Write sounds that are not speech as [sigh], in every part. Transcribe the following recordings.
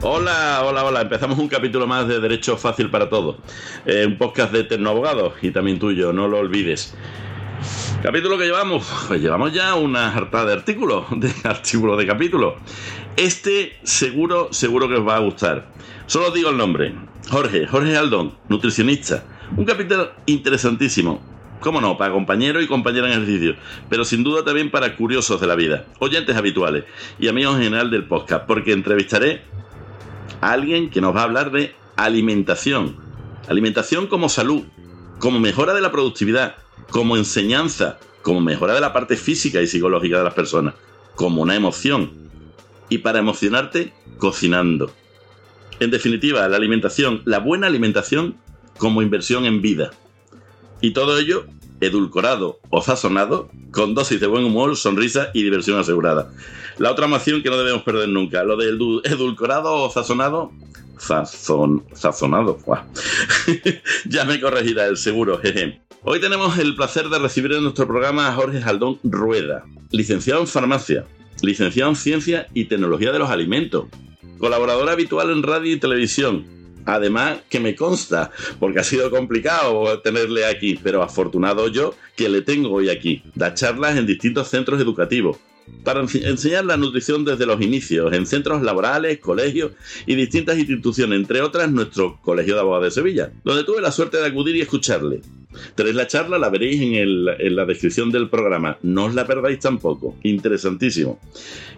Hola, hola, hola. Empezamos un capítulo más de Derecho Fácil para Todos. Eh, un podcast de Tecnoabogados y también tuyo, no lo olvides. Capítulo que llevamos, pues llevamos ya una harta de artículos, [laughs] de artículos de capítulos. Este seguro, seguro que os va a gustar. Solo os digo el nombre. Jorge, Jorge Aldón, nutricionista. Un capítulo interesantísimo. Cómo no, para compañero y compañera en ejercicio, pero sin duda también para curiosos de la vida, oyentes habituales y amigos en general del podcast, porque entrevistaré a alguien que nos va a hablar de alimentación. Alimentación como salud, como mejora de la productividad, como enseñanza, como mejora de la parte física y psicológica de las personas, como una emoción. Y para emocionarte, cocinando. En definitiva, la alimentación, la buena alimentación como inversión en vida. Y todo ello edulcorado o sazonado con dosis de buen humor, sonrisa y diversión asegurada. La otra moción que no debemos perder nunca, lo del edulcorado o sazonado, sazon, sazonado, [laughs] ya me corregirá el seguro, jeje. Hoy tenemos el placer de recibir en nuestro programa a Jorge Jaldón Rueda, licenciado en farmacia, licenciado en ciencia y tecnología de los alimentos, colaborador habitual en radio y televisión. Además, que me consta, porque ha sido complicado tenerle aquí, pero afortunado yo que le tengo hoy aquí. Da charlas en distintos centros educativos, para enseñar la nutrición desde los inicios, en centros laborales, colegios y distintas instituciones, entre otras nuestro Colegio de Abogados de Sevilla, donde tuve la suerte de acudir y escucharle. Tenéis la charla, la veréis en, en la descripción del programa. No os la perdáis tampoco. Interesantísimo.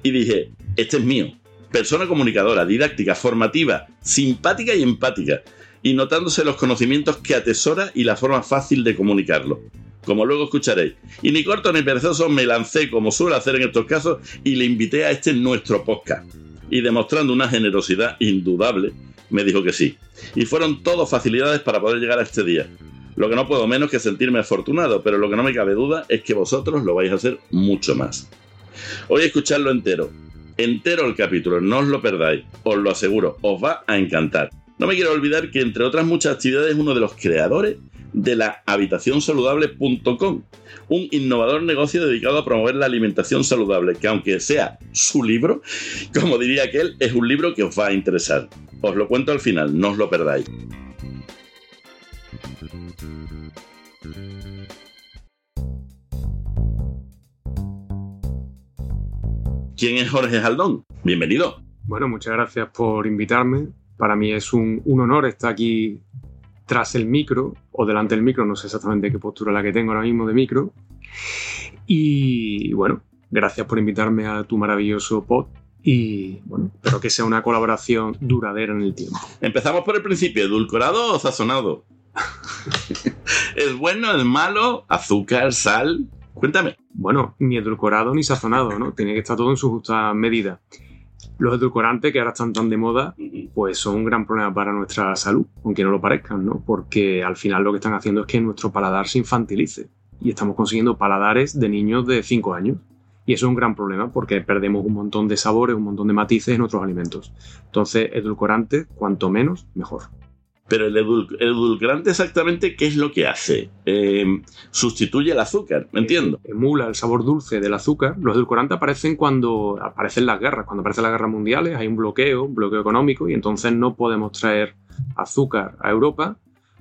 Y dije, este es mío. Persona comunicadora, didáctica, formativa, simpática y empática. Y notándose los conocimientos que atesora y la forma fácil de comunicarlo como luego escucharéis. Y ni corto ni perezoso me lancé, como suelo hacer en estos casos, y le invité a este nuestro podcast. Y demostrando una generosidad indudable, me dijo que sí. Y fueron todo facilidades para poder llegar a este día. Lo que no puedo menos que sentirme afortunado, pero lo que no me cabe duda es que vosotros lo vais a hacer mucho más. Hoy escucharlo entero. Entero el capítulo, no os lo perdáis, os lo aseguro, os va a encantar. No me quiero olvidar que entre otras muchas actividades uno de los creadores de la habitacionsaludable.com, un innovador negocio dedicado a promover la alimentación saludable, que aunque sea su libro, como diría aquel, es un libro que os va a interesar. Os lo cuento al final, no os lo perdáis. ¿Quién es Jorge Jaldón? Bienvenido. Bueno, muchas gracias por invitarme. Para mí es un, un honor estar aquí tras el micro o delante del micro, no sé exactamente qué postura la que tengo ahora mismo de micro. Y bueno, gracias por invitarme a tu maravilloso pod y bueno, espero que sea una colaboración duradera en el tiempo. Empezamos por el principio, ¿edulcorado o sazonado? [laughs] ¿Es bueno, es malo? ¿Azúcar, sal? Cuéntame. Bueno, ni edulcorado ni sazonado, ¿no? Tiene que estar todo en su justa medida. Los edulcorantes, que ahora están tan de moda, pues son un gran problema para nuestra salud, aunque no lo parezcan, ¿no? Porque al final lo que están haciendo es que nuestro paladar se infantilice y estamos consiguiendo paladares de niños de 5 años. Y eso es un gran problema porque perdemos un montón de sabores, un montón de matices en nuestros alimentos. Entonces, edulcorante, cuanto menos, mejor. Pero el, edulcorante exactamente, ¿qué es lo que hace? Eh, sustituye el azúcar, ¿me entiendo? Emula el sabor dulce del azúcar. Los edulcorantes aparecen cuando aparecen las guerras. Cuando aparecen las guerras mundiales hay un bloqueo, un bloqueo económico, y entonces no podemos traer azúcar a Europa.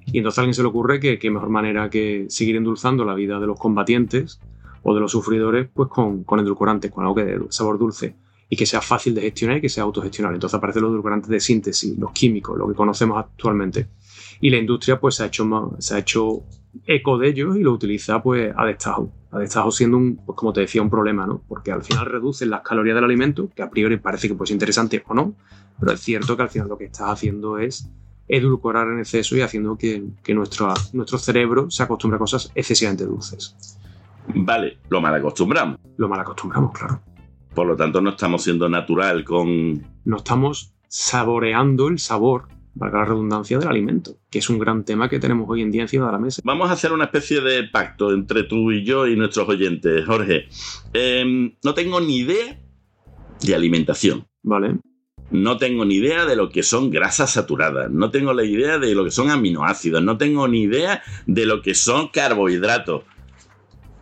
Y entonces a alguien se le ocurre que qué mejor manera que seguir endulzando la vida de los combatientes o de los sufridores pues con, con edulcorantes, con algo que de sabor dulce y que sea fácil de gestionar y que sea autogestionable. Entonces aparecen los edulcorantes de síntesis, los químicos, lo que conocemos actualmente. Y la industria pues se ha hecho, se ha hecho eco de ellos y lo utiliza pues a destajo. A destajo siendo un, pues, como te decía, un problema, ¿no? Porque al final reducen las calorías del alimento, que a priori parece que pues interesante o no, pero es cierto que al final lo que estás haciendo es edulcorar en exceso y haciendo que, que nuestro, nuestro cerebro se acostumbre a cosas excesivamente dulces. Vale, lo mal acostumbramos. Lo mal acostumbramos, claro. Por lo tanto, no estamos siendo natural con... No estamos saboreando el sabor, valga la redundancia, del alimento, que es un gran tema que tenemos hoy en día encima de la mesa. Vamos a hacer una especie de pacto entre tú y yo y nuestros oyentes. Jorge, em, no tengo ni idea de alimentación. Vale. No tengo ni idea de lo que son grasas saturadas, no tengo la idea de lo que son aminoácidos, no tengo ni idea de lo que son carbohidratos.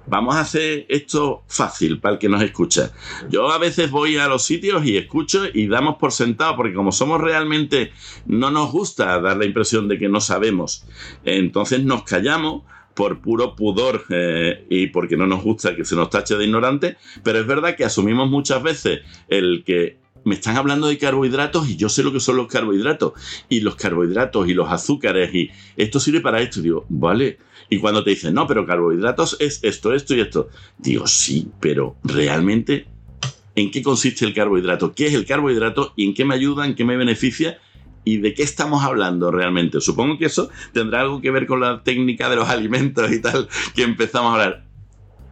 Vamos a hacer esto fácil para el que nos escucha. Yo a veces voy a los sitios y escucho y damos por sentado, porque como somos realmente, no nos gusta dar la impresión de que no sabemos. Entonces nos callamos por puro pudor eh, y porque no nos gusta que se nos tache de ignorante, pero es verdad que asumimos muchas veces el que me están hablando de carbohidratos y yo sé lo que son los carbohidratos y los carbohidratos y los azúcares y esto sirve para esto. digo, vale. Y cuando te dicen, no, pero carbohidratos es esto, esto y esto. Digo, sí, pero realmente, ¿en qué consiste el carbohidrato? ¿Qué es el carbohidrato y en qué me ayuda, en qué me beneficia? ¿Y de qué estamos hablando realmente? Supongo que eso tendrá algo que ver con la técnica de los alimentos y tal que empezamos a hablar.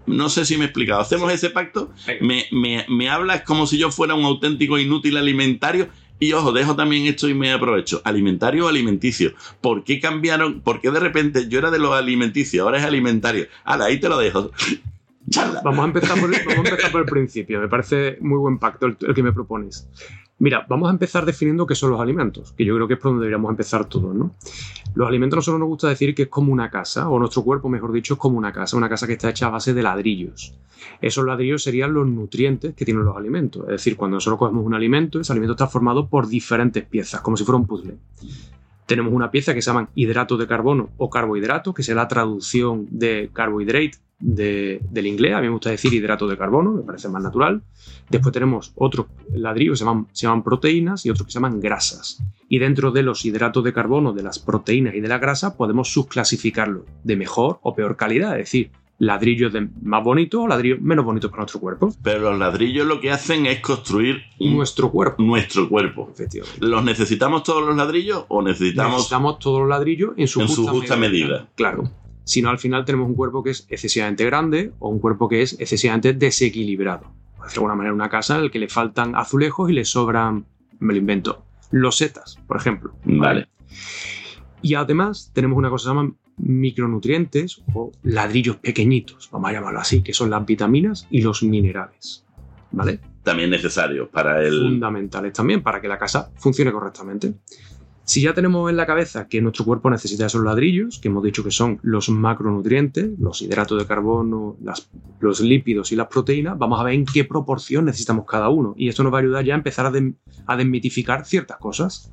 No sé si me he explicado. Hacemos ese pacto, me, me, hablas como si yo fuera un auténtico inútil alimentario. Y ojo, dejo también esto y me aprovecho. ¿Alimentario o alimenticio? ¿Por qué cambiaron? ¿Por qué de repente yo era de los alimenticios, ahora es alimentario? Ahora, ahí te lo dejo. Vamos a, empezar por el, empezar por el principio. Me parece muy buen pacto el que me propones. Mira, vamos a empezar definiendo qué son los alimentos, que yo creo que es por donde deberíamos empezar todos, ¿no? Los alimentos nosotros nos gusta decir que es como una casa, o nuestro cuerpo, mejor dicho, es como una casa, una casa que está hecha a base de ladrillos. Esos ladrillos serían los nutrientes que tienen los alimentos. Es decir, cuando nosotros cogemos un alimento, ese alimento está formado por diferentes piezas, como si fuera un puzzle. Tenemos una pieza que se llaman hidratos de carbono o carbohidratos, que es la traducción de carbohydrate del inglés. A mí me gusta decir hidratos de carbono, me parece más natural. Después tenemos otros ladrillos que se llaman, se llaman proteínas y otros que se llaman grasas. Y dentro de los hidratos de carbono, de las proteínas y de la grasa, podemos subclasificarlo de mejor o peor calidad. Es decir, ladrillos de más bonitos o ladrillos menos bonitos para nuestro cuerpo. Pero los ladrillos lo que hacen es construir nuestro cuerpo. Nuestro cuerpo. Efectivamente. ¿Los necesitamos todos los ladrillos o necesitamos... Necesitamos todos los ladrillos en su, justa, medida. Claro. Si no, al final tenemos un cuerpo que es excesivamente grande o un cuerpo que es excesivamente desequilibrado. De alguna manera, una casa en la que le faltan azulejos y le sobran, me lo invento, losetas, por ejemplo. Vale. Y además tenemos una cosa que se llama micronutrientes o ladrillos pequeñitos, vamos a llamarlo así, que son las vitaminas y los minerales. ¿Vale? También necesarios para el. Fundamentales también para que la casa funcione correctamente. Si ya tenemos en la cabeza que nuestro cuerpo necesita esos ladrillos, que hemos dicho que son los macronutrientes, los hidratos de carbono, los lípidos y las proteínas, vamos a ver en qué proporción necesitamos cada uno. Y esto nos va a ayudar ya a empezar a, a desmitificar ciertas cosas.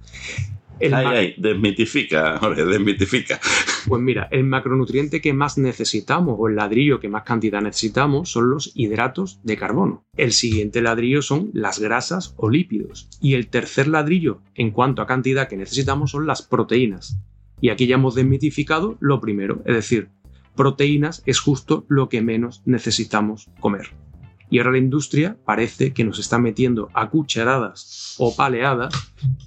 El ay, ay, desmitifica, desmitifica. Pues mira, el macronutriente que más necesitamos o el ladrillo que más cantidad necesitamos son los hidratos de carbono. El siguiente ladrillo son las grasas o lípidos. Y el tercer ladrillo en cuanto a cantidad que necesitamos son las proteínas. Y aquí ya hemos desmitificado lo primero, es decir, proteínas es justo lo que menos necesitamos comer. Y ahora la industria parece que nos está metiendo a cucharadas o paleadas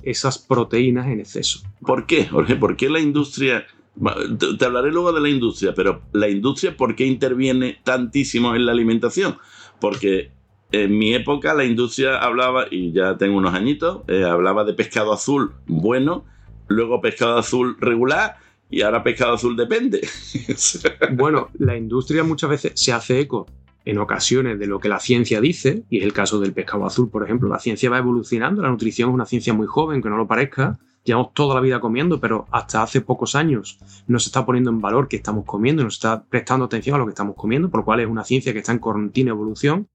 esas proteínas en exceso. ¿Por qué, Jorge? ¿Por qué la industria... Te hablaré luego de la industria, pero la industria, ¿por qué interviene tantísimo en la alimentación? Porque en mi época la industria hablaba, y ya tengo unos añitos, eh, hablaba de pescado azul bueno, luego pescado azul regular y ahora pescado azul depende. [laughs] bueno, la industria muchas veces se hace eco en ocasiones de lo que la ciencia dice, y es el caso del pescado azul, por ejemplo. La ciencia va evolucionando, la nutrición es una ciencia muy joven, que no lo parezca. Llevamos toda la vida comiendo, pero hasta hace pocos años no se está poniendo en valor que estamos comiendo, no se está prestando atención a lo que estamos comiendo, por lo cual es una ciencia que está en continua evolución.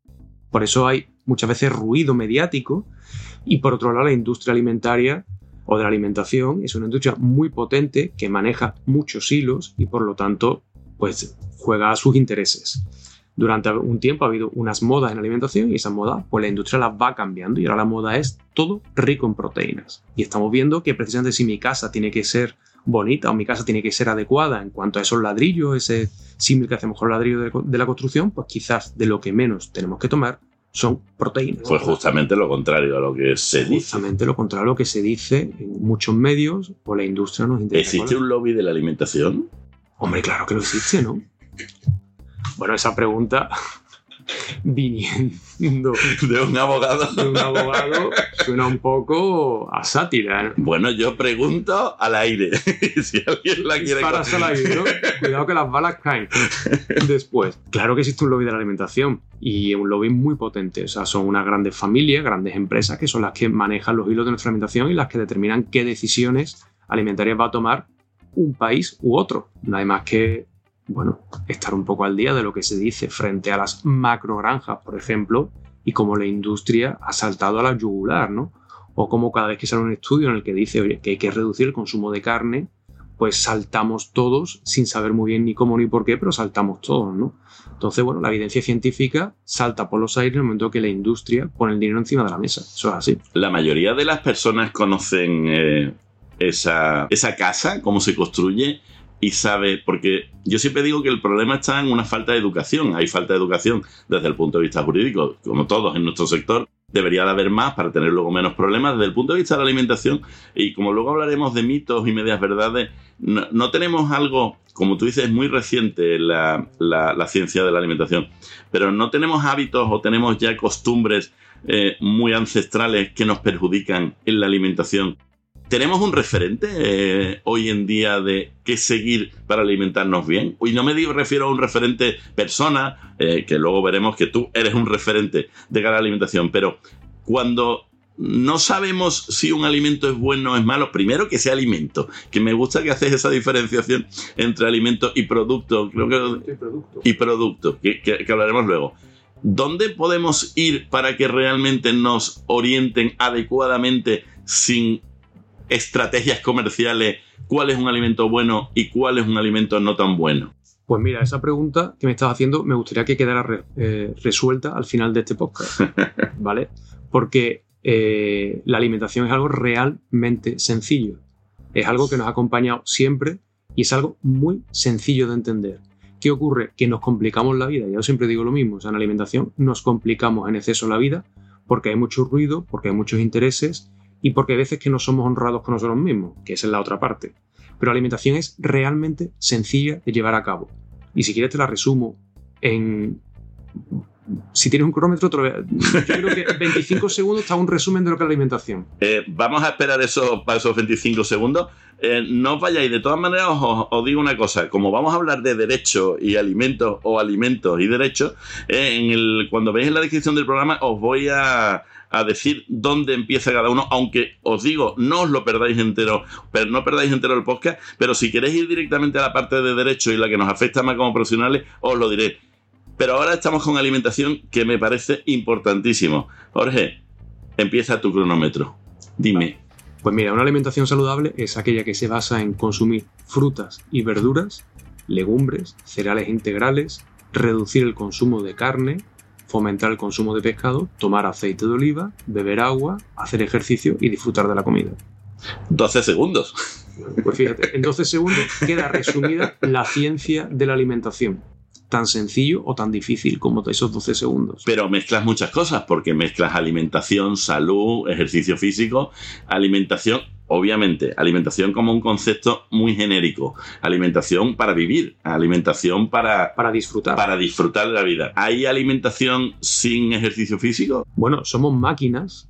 Por eso hay muchas veces ruido mediático. Y por otro lado, la industria alimentaria o de la alimentación es una industria muy potente que maneja muchos hilos y por lo tanto pues juega a sus intereses durante un tiempo ha habido unas modas en alimentación y esa moda, pues la industria las va cambiando y ahora la moda es todo rico en proteínas. Y estamos viendo que precisamente si mi casa tiene que ser bonita o mi casa tiene que ser adecuada en cuanto a esos ladrillos, ese símil que hacemos con los ladrillos de, la construcción, pues quizás de lo que menos tenemos que tomar son proteínas. Pues justamente lo contrario a lo que se dice. Justamente lo contrario a lo que se dice en muchos medios o la industria nos interesa. ¿Existe un lobby de la alimentación? Hombre, claro que lo existe, ¿no? Bueno, esa pregunta [laughs] viniendo de un abogado. De un abogado suena un poco a sátira. Bueno, yo pregunto al aire. [laughs] si alguien la quiere al aire, ¿no? Cuidado que las balas caen. Después, claro que existe un lobby de la alimentación y un lobby muy potente. O sea, son unas grandes familias, grandes empresas que son las que manejan los hilos de nuestra alimentación y las que determinan qué decisiones alimentarias va a tomar un país u otro. Nada más que bueno, estar un poco al día de lo que se dice frente a las macrogranjas, por ejemplo, y cómo la industria ha saltado a la yugular, ¿no? O como cada vez que sale un estudio en el que dice que hay que reducir el consumo de carne, pues saltamos todos sin saber muy bien ni cómo ni por qué, pero saltamos todos, ¿no? Entonces, bueno, la evidencia científica salta por los aires en el momento que la industria pone el dinero encima de la mesa. Eso es así. La mayoría de las personas conocen eh, esa, esa casa, cómo se construye, y sabe, porque yo siempre digo que el problema está en una falta de educación. Hay falta de educación desde el punto de vista jurídico, como todos en nuestro sector. Debería de haber más para tener luego menos problemas desde el punto de vista de la alimentación. Y como luego hablaremos de mitos y medias verdades, no, tenemos algo, como tú dices, muy reciente la, la, ciencia de la alimentación, pero no tenemos hábitos o tenemos ya costumbres eh, muy ancestrales que nos perjudican en la alimentación ¿Tenemos un referente eh, hoy en día de qué seguir para alimentarnos bien? Y no me refiero a un referente persona, eh, que luego veremos que tú eres un referente de cara a la alimentación, pero cuando no sabemos si un alimento es bueno o es malo, primero que sea alimento, que me gusta que haces esa diferenciación entre alimento y producto, creo que, y producto, que, que hablaremos luego. ¿Dónde podemos ir para que realmente nos orienten adecuadamente sin estrategias comerciales cuál es un alimento bueno y cuál es un alimento no tan bueno? Pues mira, esa pregunta que me estás haciendo me gustaría que quedara eh, resuelta al final de este podcast, [laughs] ¿vale? Porque eh, la alimentación es algo realmente sencillo. Es algo que nos ha acompañado siempre y es algo muy sencillo de entender. ¿Qué ocurre? Que nos complicamos la vida. Yo siempre digo lo mismo. O sea, en alimentación nos complicamos en exceso la vida porque hay mucho ruido, porque hay muchos intereses y porque hay veces que no somos honrados con nosotros mismos, que esa es la otra parte. Pero la alimentación es realmente sencilla de llevar a cabo. Y si quieres te la resumo en... Si tienes un cronómetro, yo creo que [laughs] 25 segundos está un resumen de lo que es la alimentación. Eh, vamos a esperar eso, para esos 25 segundos. Eh, no os vayáis, de todas maneras os, digo una cosa, como vamos a hablar de derecho y alimentos o alimentos y derechos, eh, en el, cuando veis en la descripción del programa os voy a, a decir dónde empieza cada uno, aunque os digo, no os lo perdáis entero, pero no perdáis entero el podcast, pero si queréis ir directamente a la parte de derecho y la que nos afecta más como profesionales, os lo diré. Pero ahora estamos con alimentación que me parece importantísimo. Jorge, empieza tu cronómetro. Dime. Pues mira, una alimentación saludable es aquella que se basa en consumir frutas y verduras, legumbres, cereales integrales, reducir el consumo de carne, fomentar el consumo de pescado, tomar aceite de oliva, beber agua, hacer ejercicio y disfrutar de la comida. 12 segundos. Pues fíjate, en 12 segundos queda resumida la ciencia de la alimentación. Tan sencillo o tan difícil como esos 12 segundos. Pero mezclas muchas cosas, porque mezclas alimentación, salud, ejercicio físico, alimentación obviamente, alimentación como un concepto muy genérico. Alimentación para vivir, alimentación para... Para disfrutar. Para disfrutar de la vida. ¿Hay alimentación sin ejercicio físico? Bueno, somos máquinas.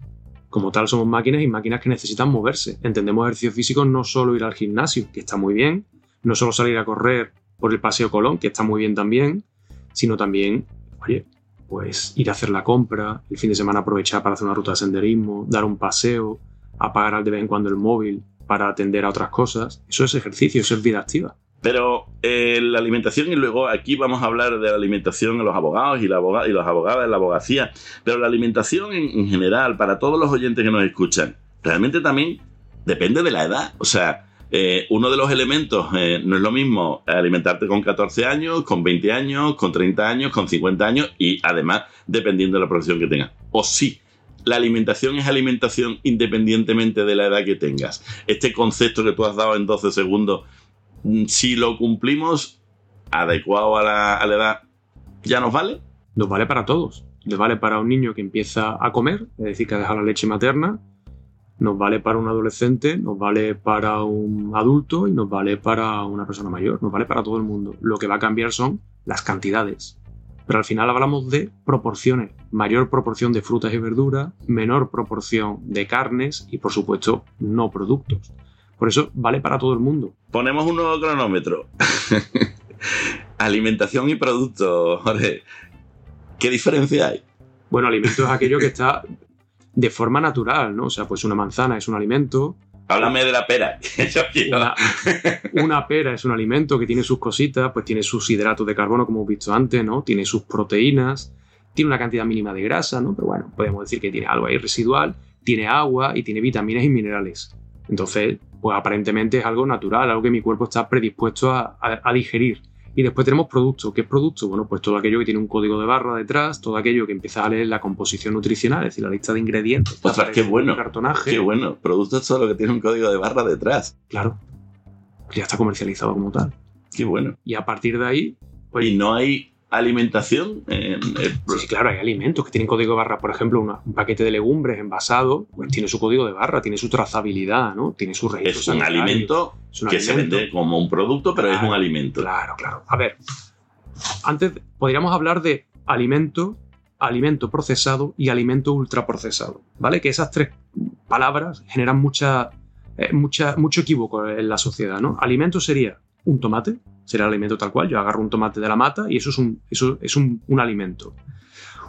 Como tal, somos máquinas y máquinas que necesitan moverse. Entendemos ejercicio físico no solo ir al gimnasio, que está muy bien, no solo salir a correr por el Paseo Colón, que está muy bien también, sino también, oye, pues ir a hacer la compra, el fin de semana aprovechar para hacer una ruta de senderismo, dar un paseo, apagar de vez en cuando el móvil para atender a otras cosas. Eso es ejercicio, eso es vida activa. Pero eh, la alimentación, y luego aquí vamos a hablar de la alimentación en los abogados y, la y los abogados en la abogacía, pero la alimentación en, general, para todos los oyentes que nos escuchan, realmente también depende de la edad. O sea, eh, uno de los elementos eh, no es lo mismo alimentarte con 14 años, con 20 años, con 30 años, con 50 años y además dependiendo de la profesión que tengas. O sí, la alimentación es alimentación independientemente de la edad que tengas. Este concepto que tú has dado en 12 segundos, mm, si lo cumplimos adecuado a la, edad, ¿ya nos vale? Nos vale para todos. Nos vale para un niño que empieza a comer, es decir, que ha dejado la leche materna. Nos vale para un adolescente, nos vale para un adulto y nos vale para una persona mayor. Nos vale para todo el mundo. Lo que va a cambiar son las cantidades pero al final hablamos de proporciones, mayor proporción de frutas y verduras, menor proporción de carnes y por supuesto no productos. Por eso vale para todo el mundo. Ponemos un nuevo cronómetro. [laughs] Alimentación y productos, Jorge. ¿Qué diferencia hay? Bueno, alimento es aquello que está de forma natural, ¿no? O sea, pues una manzana es un alimento, Háblame de la pera. [laughs] una, pera es un alimento que tiene sus cositas, pues tiene sus hidratos de carbono, como hemos visto antes, ¿no? Tiene sus proteínas, tiene una cantidad mínima de grasa, ¿no? Pero bueno, podemos decir que tiene algo ahí residual, tiene agua y tiene vitaminas y minerales. Entonces, pues aparentemente es algo natural, algo que mi cuerpo está predispuesto a digerir. Y después tenemos producto. ¿Qué es producto? Bueno, pues todo aquello que tiene un código de barra detrás, todo aquello que empieza a leer la composición nutricional, es decir, la lista de ingredientes. Ostras, qué bueno. Cartonaje. Qué bueno. Producto es todo lo que tiene un código de barra detrás. Claro. Ya está comercializado como tal. Qué bueno. Y a partir de ahí. Pues, y no hay alimentación. Eh, sí, claro, hay alimentos que tienen código de barra. Por ejemplo, un paquete de legumbres envasado pues, tiene su código de barra, tiene su trazabilidad, ¿no? Tiene su registro. Es un alimento que se vende como un producto, pero es un alimento. Claro, claro. A ver, antes podríamos hablar de alimento, alimento procesado y alimento ultraprocesado, ¿vale? Que esas tres palabras generan mucha, eh, mucha, mucho equívoco en la sociedad, ¿no? Alimento sería un tomate, será el alimento tal cual. Yo agarro un tomate de la mata y eso es un, eso es un, alimento.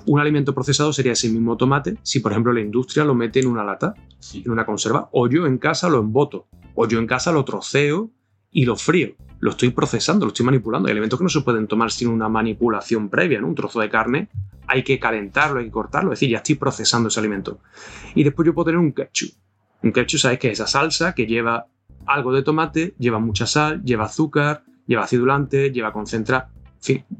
Un alimento procesado sería ese mismo tomate si, por ejemplo, la industria lo mete en una lata, en una conserva, o yo en casa lo emboto, o yo en casa lo troceo y lo frío. Lo estoy procesando, lo estoy manipulando. Hay alimentos que no se pueden tomar sin una manipulación previa, ¿no? Un trozo de carne hay que calentarlo, hay que cortarlo, es decir, ya estoy procesando ese alimento. Y después yo puedo tener un ketchup. Un ketchup, ¿sabes qué? Es esa salsa que lleva algo de tomate, lleva mucha sal, lleva azúcar, lleva acidulante, lleva concentrado,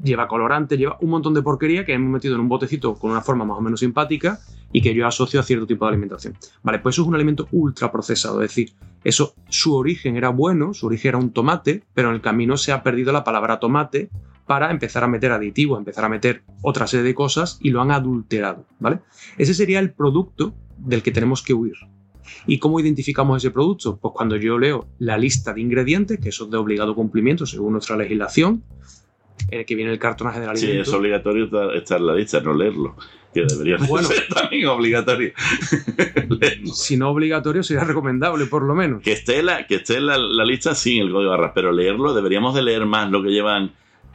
lleva colorante, lleva un montón de porquería que hemos metido en un botecito con una forma más o menos simpática y que yo asocio a cierto tipo de alimentación. Vale, pues eso es un alimento ultra procesado, es decir, eso, su origen era bueno, su origen era un tomate, pero en el camino se ha perdido la palabra tomate para empezar a meter aditivos, empezar a meter otra serie de cosas y lo han adulterado, ¿vale? Ese sería el producto del que tenemos que huir. ¿Y cómo identificamos ese producto? Pues cuando yo leo la lista de ingredientes, que eso es de obligado cumplimiento según nuestra legislación, en el que viene el cartonaje del alimento. Sí, es obligatorio estar en la lista, no leerlo. Que debería bueno, ser [laughs] también obligatorio. [laughs] si no obligatorio, sería recomendable, por lo menos. Que esté, la, que esté la, la lista sin el código de barras, pero leerlo, deberíamos de leer más lo que llevan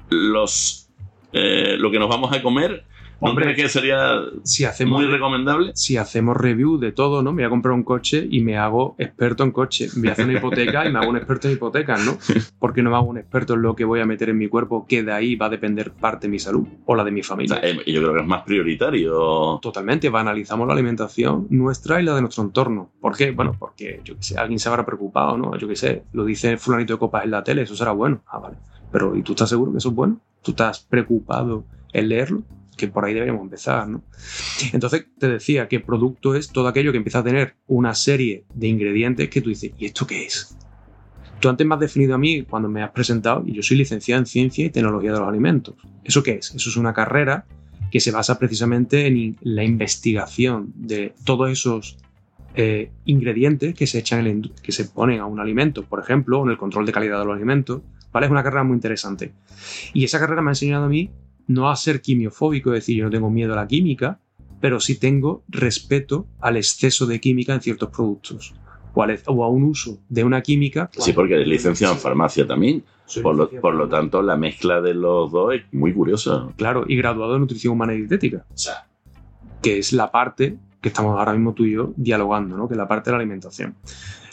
los eh, lo que nos vamos a comer Hombre, que sería si hacemos, muy recomendable? Si hacemos review de todo, ¿no? Me voy a comprar un coche y me hago experto en coche. Voy a hacer una hipoteca y me hago un experto en hipotecas, ¿no? [laughs] Porque no me hago un experto en lo que voy a meter en mi cuerpo, que de ahí va a depender parte de mi salud o la de mi familia. Eh, yo creo que es más prioritario. Totalmente, analizamos la alimentación nuestra y la de nuestro entorno. ¿Por qué? Bueno, porque yo que sé, alguien se habrá preocupado, ¿no? Yo que sé, lo dice fulanito de copas en la tele, eso será bueno. Ah, vale. Pero ¿y tú estás seguro que eso es bueno? ¿Tú estás preocupado en leerlo? Que por ahí deberíamos empezar, ¿no? Entonces te decía que producto es todo aquello que empieza a tener una serie de ingredientes que tú dices, ¿y esto qué es? Tú antes me has definido a mí cuando me has presentado, y yo soy licenciado en Ciencia y Tecnología de los Alimentos. ¿Eso qué es? Eso es una carrera que se basa precisamente en la investigación de todos esos eh, ingredientes que se echan que se ponen a un alimento, por ejemplo, en el control de calidad de los alimentos. ¿Vale? Es una carrera muy interesante. Y esa carrera me ha enseñado a mí no a ser quimiofóbico, es decir, yo no tengo miedo a la química, pero sí tengo respeto al exceso de química en ciertos productos o, a un uso de una química. Sí, porque eres licenciado en farmacia también. Por lo, por lo, tanto, la mezcla de los dos es muy curiosa. Claro, y graduado en nutrición humana y dietética. Que es la parte que estamos ahora mismo tú y yo dialogando, ¿no? Que es la parte de la alimentación.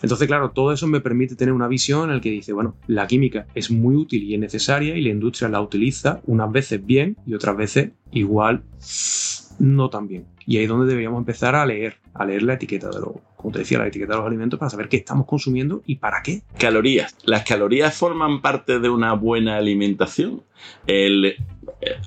Entonces, claro, todo eso me permite tener una visión en la que dice, bueno, la química es muy útil y es necesaria y la industria la utiliza unas veces bien y otras veces igual no tan bien. Y ahí es donde deberíamos empezar a leer, a leer la etiqueta de los, como te decía, la etiqueta de los alimentos para saber qué estamos consumiendo y para qué. Calorías. ¿Las calorías forman parte de una buena alimentación? Eh,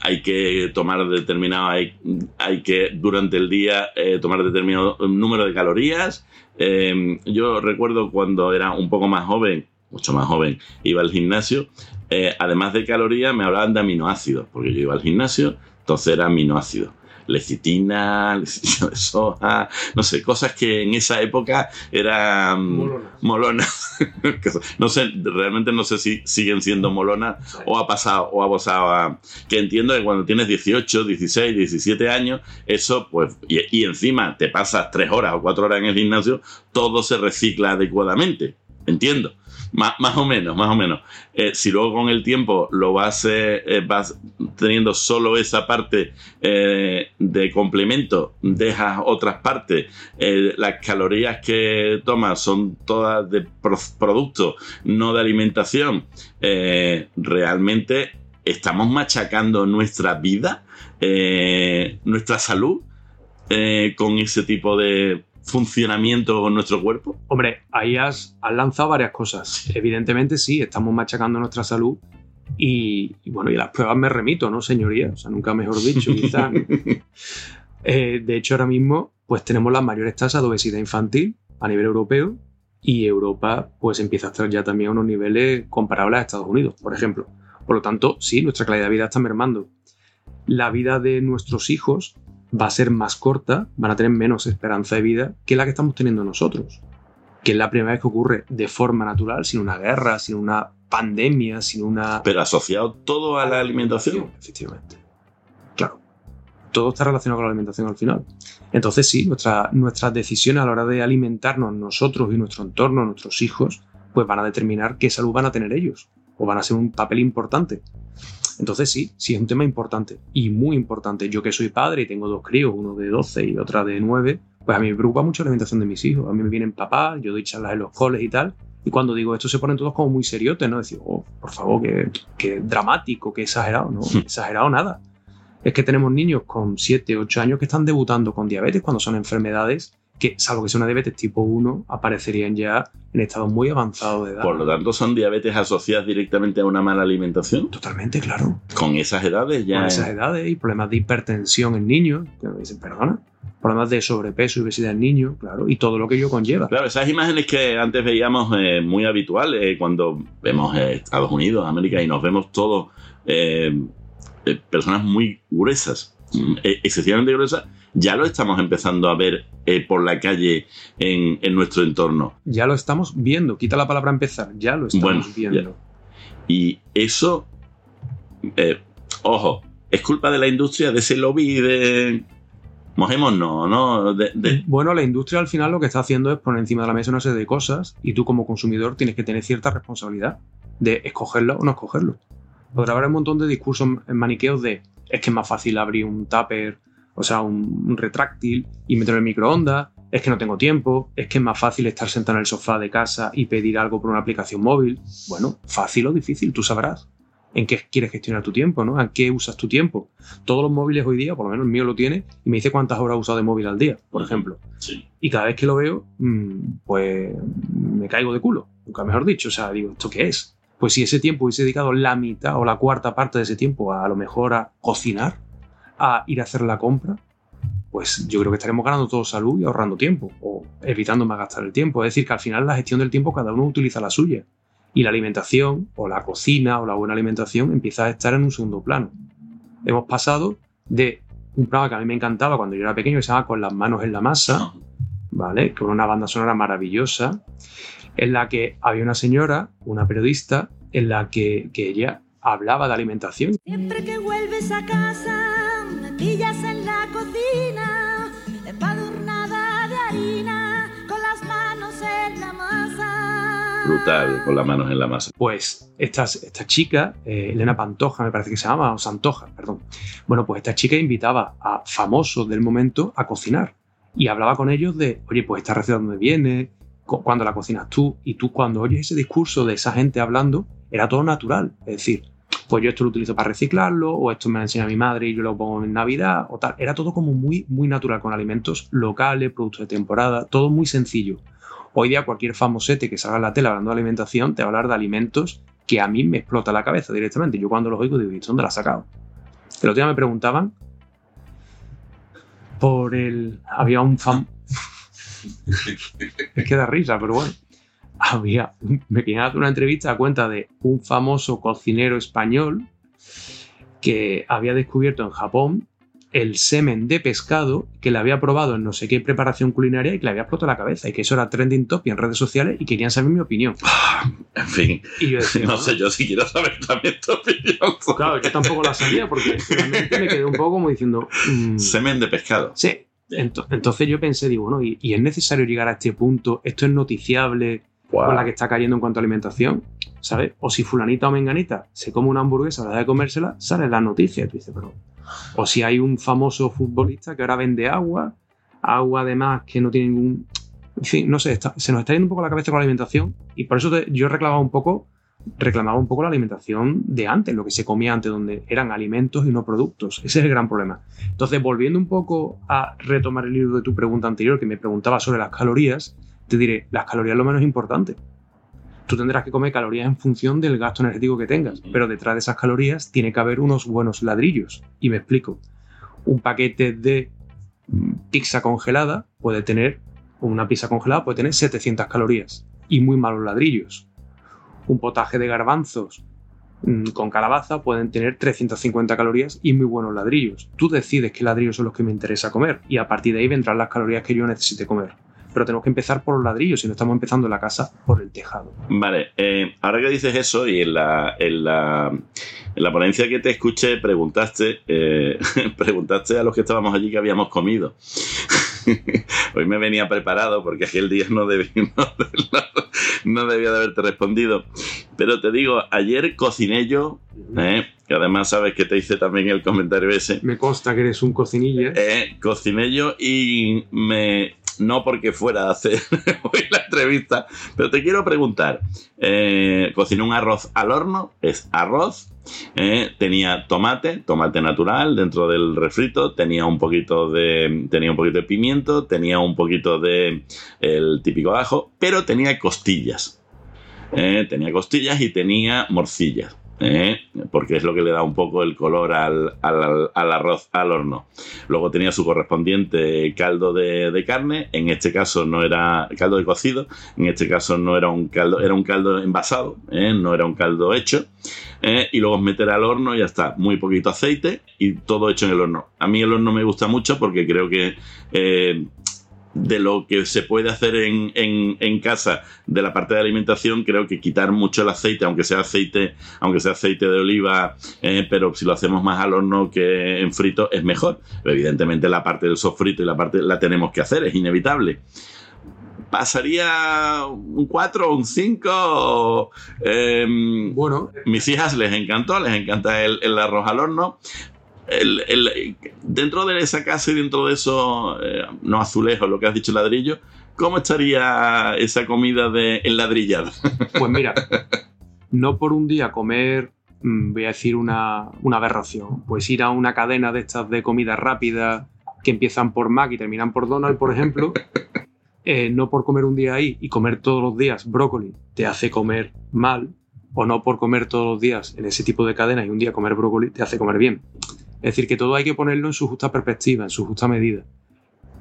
hay que tomar determinado, hay, hay que durante el día eh, tomar determinado número de calorías. Em, yo recuerdo cuando era un poco más joven, mucho más joven, iba al gimnasio, eh, además de calorías me hablaban de aminoácidos, porque yo iba al gimnasio, entonces era aminoácidos lecitina, [laughs] lecitina de soja, no sé, cosas que en esa época eran molonas. [laughs] no sé, realmente no sé si siguen siendo molonas o ha pasado o ha pasado a... Que entiendo que cuando tienes 18, 16, 17 años, eso pues... Y, y encima te pasas 3 horas o 4 horas en el gimnasio, todo se recicla adecuadamente entiendo. Más, más, o menos, más o menos. Eh, si luego con el tiempo lo vas, eh, eh, vas teniendo solo esa parte de complemento, dejas otras partes, las calorías que tomas son todas de producto, no de alimentación, realmente estamos machacando nuestra vida, nuestra salud, con ese tipo de funcionamiento con nuestro cuerpo? Hombre, ahí has, lanzado varias cosas. Evidentemente sí, estamos machacando nuestra salud y, bueno, y a las pruebas me remito, ¿no, señoría? O sea, nunca mejor dicho, quizás. [laughs] Eh, de hecho, ahora mismo, pues tenemos las mayores tasas de obesidad infantil a nivel europeo y Europa, pues empieza a estar ya también a unos niveles comparables a Estados Unidos, por ejemplo. Por lo tanto, sí, nuestra calidad de vida está mermando. La vida de nuestros hijos va a ser más corta, van a tener menos esperanza de vida que la que estamos teniendo nosotros. Que es la primera vez que ocurre de forma natural, sin una guerra, sin una pandemia, sin una... Pero asociado todo a la alimentación. Efectivamente. Claro. Todo está relacionado con la alimentación al final. Entonces sí, nuestra, nuestras decisiones a la hora de alimentarnos nosotros y nuestro entorno, nuestros hijos, pues van a determinar qué salud van a tener ellos. O van a ser un papel importante. Entonces sí, sí es un tema importante y muy importante. Yo que soy padre y tengo dos críos, uno de 12 y otra de 9, pues a mí me preocupa mucho la alimentación de mis hijos. A mí me vienen papás, yo doy charlas en los coles y tal. Y cuando digo esto se ponen todos como muy seriotes, ¿no? Decir, oh, por favor, qué, dramático, qué exagerado, ¿no? Hmm. exagerado nada. Es que tenemos niños con 7, 8 años que están debutando con diabetes cuando son enfermedades que, salvo que sea una diabetes tipo 1, aparecerían ya en estado muy avanzado de edad. Por lo tanto, son diabetes asociadas directamente a una mala alimentación. Totalmente, claro. Con esas edades ya. Con esas edades y problemas de hipertensión en niños, que me dicen, perdona. Problemas de sobrepeso y obesidad en niños, claro, y todo lo que ello conlleva. Claro, esas imágenes que antes veíamos eh, muy habituales eh, cuando vemos eh, Estados Unidos, América, y nos vemos todos personas muy gruesas, excesivamente gruesas, ya lo estamos empezando a ver eh, por la calle en, nuestro entorno. Ya lo estamos viendo, quita la palabra empezar, ya lo estamos viendo. Y eso, eh, ojo, es culpa de la industria, de ese lobby de... Mojemos no, ¿no? Bueno, la industria al final lo que está haciendo es poner encima de la mesa una serie de cosas y tú como consumidor tienes que tener cierta responsabilidad de escogerlo o no escogerlo. Podrá haber un montón de discursos maniqueos de es que es más fácil abrir un tupper o sea, un, retráctil y meterlo en el microondas, es que no tengo tiempo, es que es más fácil estar sentado en el sofá de casa y pedir algo por una aplicación móvil. Bueno, fácil o difícil, tú sabrás. ¿En qué quieres gestionar tu tiempo? ¿no? ¿En qué usas tu tiempo? Todos los móviles hoy día, por lo menos el mío lo tiene, y me dice cuántas horas has usado de móvil al día, por ejemplo. Sí. Y cada vez que lo veo, mm, pues me caigo de culo, nunca mejor dicho. O sea, digo, ¿esto qué es? Pues si ese tiempo hubiese dedicado la mitad o la cuarta parte de ese tiempo a, lo mejor a cocinar, a ir a hacer la compra, pues yo creo que estaremos ganando todo salud y ahorrando tiempo, o evitando más gastar el tiempo. Es decir, que al final la gestión del tiempo cada uno utiliza la suya. Y la alimentación, o la cocina, o la buena alimentación empieza a estar en un segundo plano. Hemos pasado de un programa que a mí me encantaba cuando yo era pequeño, que se llama Con las manos en la masa, ¿vale? Con una banda sonora maravillosa, en la que había una señora, una periodista, en la que, que ella hablaba de alimentación. Siempre que vuelves a casa en la cocina, empadurnada de harina, con las manos en la masa. Brutal, con las manos en la masa. Pues esta, esta chica, eh, Elena Pantoja, me parece que se llama, o Santoja, perdón. Bueno, pues esta chica invitaba a famosos del momento a cocinar y hablaba con ellos de, oye, pues esta receta dónde viene, cuando la cocinas tú, y tú cuando oyes ese discurso de esa gente hablando, era todo natural. Es decir, pues yo esto lo utilizo para reciclarlo, o esto me lo enseña mi madre y yo lo pongo en Navidad, o tal. Era todo como muy, muy natural, con alimentos locales, productos de temporada, todo muy sencillo. Hoy día cualquier famosete que salga en la tele hablando de alimentación te va a hablar de alimentos que a mí me explota la cabeza directamente. Yo cuando los oigo digo, ¿dónde la has sacado? El otro día me preguntaban por el... Había un fam... es que da risa, pero bueno había, me querían hacer una entrevista a cuenta de un famoso cocinero español que había descubierto en Japón el semen de pescado que le había probado en no sé qué preparación culinaria y que le había explotado la cabeza y que eso era trending topic en redes sociales y querían saber mi opinión. [sighs] En fin, y yo decía, no sé yo si quiero saber también tu opinión. Claro, yo tampoco la sabía porque realmente me quedé un poco como diciendo... Mm, semen de pescado. Sí. Entonces yo pensé, digo, bueno, ¿y, ¿y es necesario llegar a este punto? ¿Esto es noticiable? con la que está cayendo en cuanto a alimentación, ¿sabes? O si fulanita o menganita se come una hamburguesa, la de comérsela, sale la noticia. Tú dices, pero... O si hay un famoso futbolista que ahora vende agua, agua además que no tiene ningún... En fin, no sé, se nos está yendo un poco la cabeza con la alimentación y por eso yo reclamaba un poco reclamaba un poco la alimentación de antes, lo que se comía antes, donde eran alimentos y no productos. [laughs] Ese es el gran problema. Entonces, volviendo un poco a retomar el libro de tu pregunta anterior, que me preguntaba sobre las calorías, te diré, las calorías es lo menos importante. Tú tendrás que comer calorías en función del gasto energético que tengas, pero detrás de esas calorías tiene que haber unos buenos ladrillos. Y me explico. Un paquete de pizza congelada puede tener, una pizza congelada puede tener 700 calorías y muy malos ladrillos. Un potaje de garbanzos mm, con calabaza pueden tener 350 calorías y muy buenos ladrillos. Tú decides qué ladrillos son los que me interesa comer y a partir de ahí vendrán las calorías que yo necesite comer pero tenemos que empezar por los ladrillos, si no estamos empezando la casa por el tejado. Vale, eh, ahora que dices eso y en la, en la, en la ponencia que te escuché preguntaste, eh, [laughs] preguntaste a los que estábamos allí que habíamos comido. [laughs] Hoy me venía preparado porque aquel día no debía, [laughs] no, debía de haberte respondido. Pero te digo, ayer cociné yo, ¿eh? que además sabes que te hice también el comentario ese. Me consta que eres un cocinilla. cociné yo y me no porque fuera a hacer [laughs] hoy la entrevista, pero te quiero preguntar, eh, cociné un arroz al horno, es arroz, eh, tenía tomate, tomate natural dentro del refrito, tenía un poquito de, tenía un poquito de pimiento, tenía un poquito de el típico ajo, pero tenía costillas, eh, tenía costillas y tenía morcillas. ¿Eh? porque es lo que le da un poco el color al, arroz al horno. Luego tenía su correspondiente caldo de, carne, en este caso no era caldo de cocido, en este caso no era un caldo, era un caldo envasado, ¿eh? no era un caldo hecho. ¿eh? y luego meter al horno y ya está, muy poquito aceite y todo hecho en el horno. A mí el horno me gusta mucho porque creo que de lo que se puede hacer en, casa de la parte de alimentación, creo que quitar mucho el aceite, aunque sea aceite, aunque sea aceite de oliva, eh, pero si lo hacemos más al horno que en frito, es mejor. evidentemente la parte del sofrito y la parte la tenemos que hacer, es inevitable. Pasaría un 4 o un 5. Em, bueno, mis hijas les encantó, les encanta el, el arroz al horno, el, dentro de esa casa y dentro de eso, eh, no azulejos, lo que has dicho ladrillo, ¿cómo estaría esa comida de enladrillada? Pues mira, [laughs] no por un día comer, mm, voy a decir una, una aberración, pues ir a una cadena de estas de comida rápida que empiezan por Mac y terminan por Donald, por ejemplo, [laughs] eh, no por comer un día ahí y comer todos los días brócoli te hace comer mal, o no por comer todos los días en ese tipo de cadena y un día comer brócoli te hace comer bien. Es decir, que todo hay que ponerlo en su justa perspectiva, en su justa medida.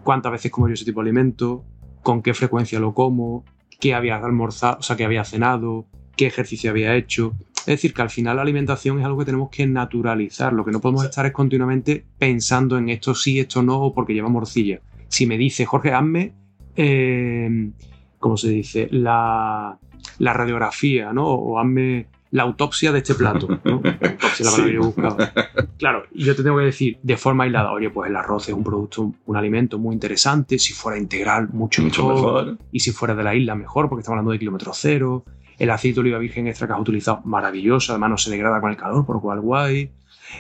¿Cuántas veces como yo ese tipo de alimento? ¿Con qué frecuencia lo como? ¿Qué había almorzado? O sea, qué había cenado? ¿Qué ejercicio había hecho? Es decir, que al final la alimentación es algo que tenemos que naturalizar. Lo que no podemos estar es continuamente pensando en esto sí, esto no, o porque lleva morcilla. Si me dice, Jorge, hazme, eh, ¿cómo se dice? La, la radiografía, ¿no? O hazme la autopsia de este plato. ¿no? [laughs] autopsia la buscado. Claro, y yo te tengo que decir de forma aislada, oye, pues el arroz es un producto, un alimento muy interesante, si fuera integral, mucho, mejor, Y si fuera de la isla, mejor, porque estamos hablando de kilómetro cero. El aceite de oliva virgen extra que has utilizado, maravilloso, además no se degrada con el calor, por lo cual guay.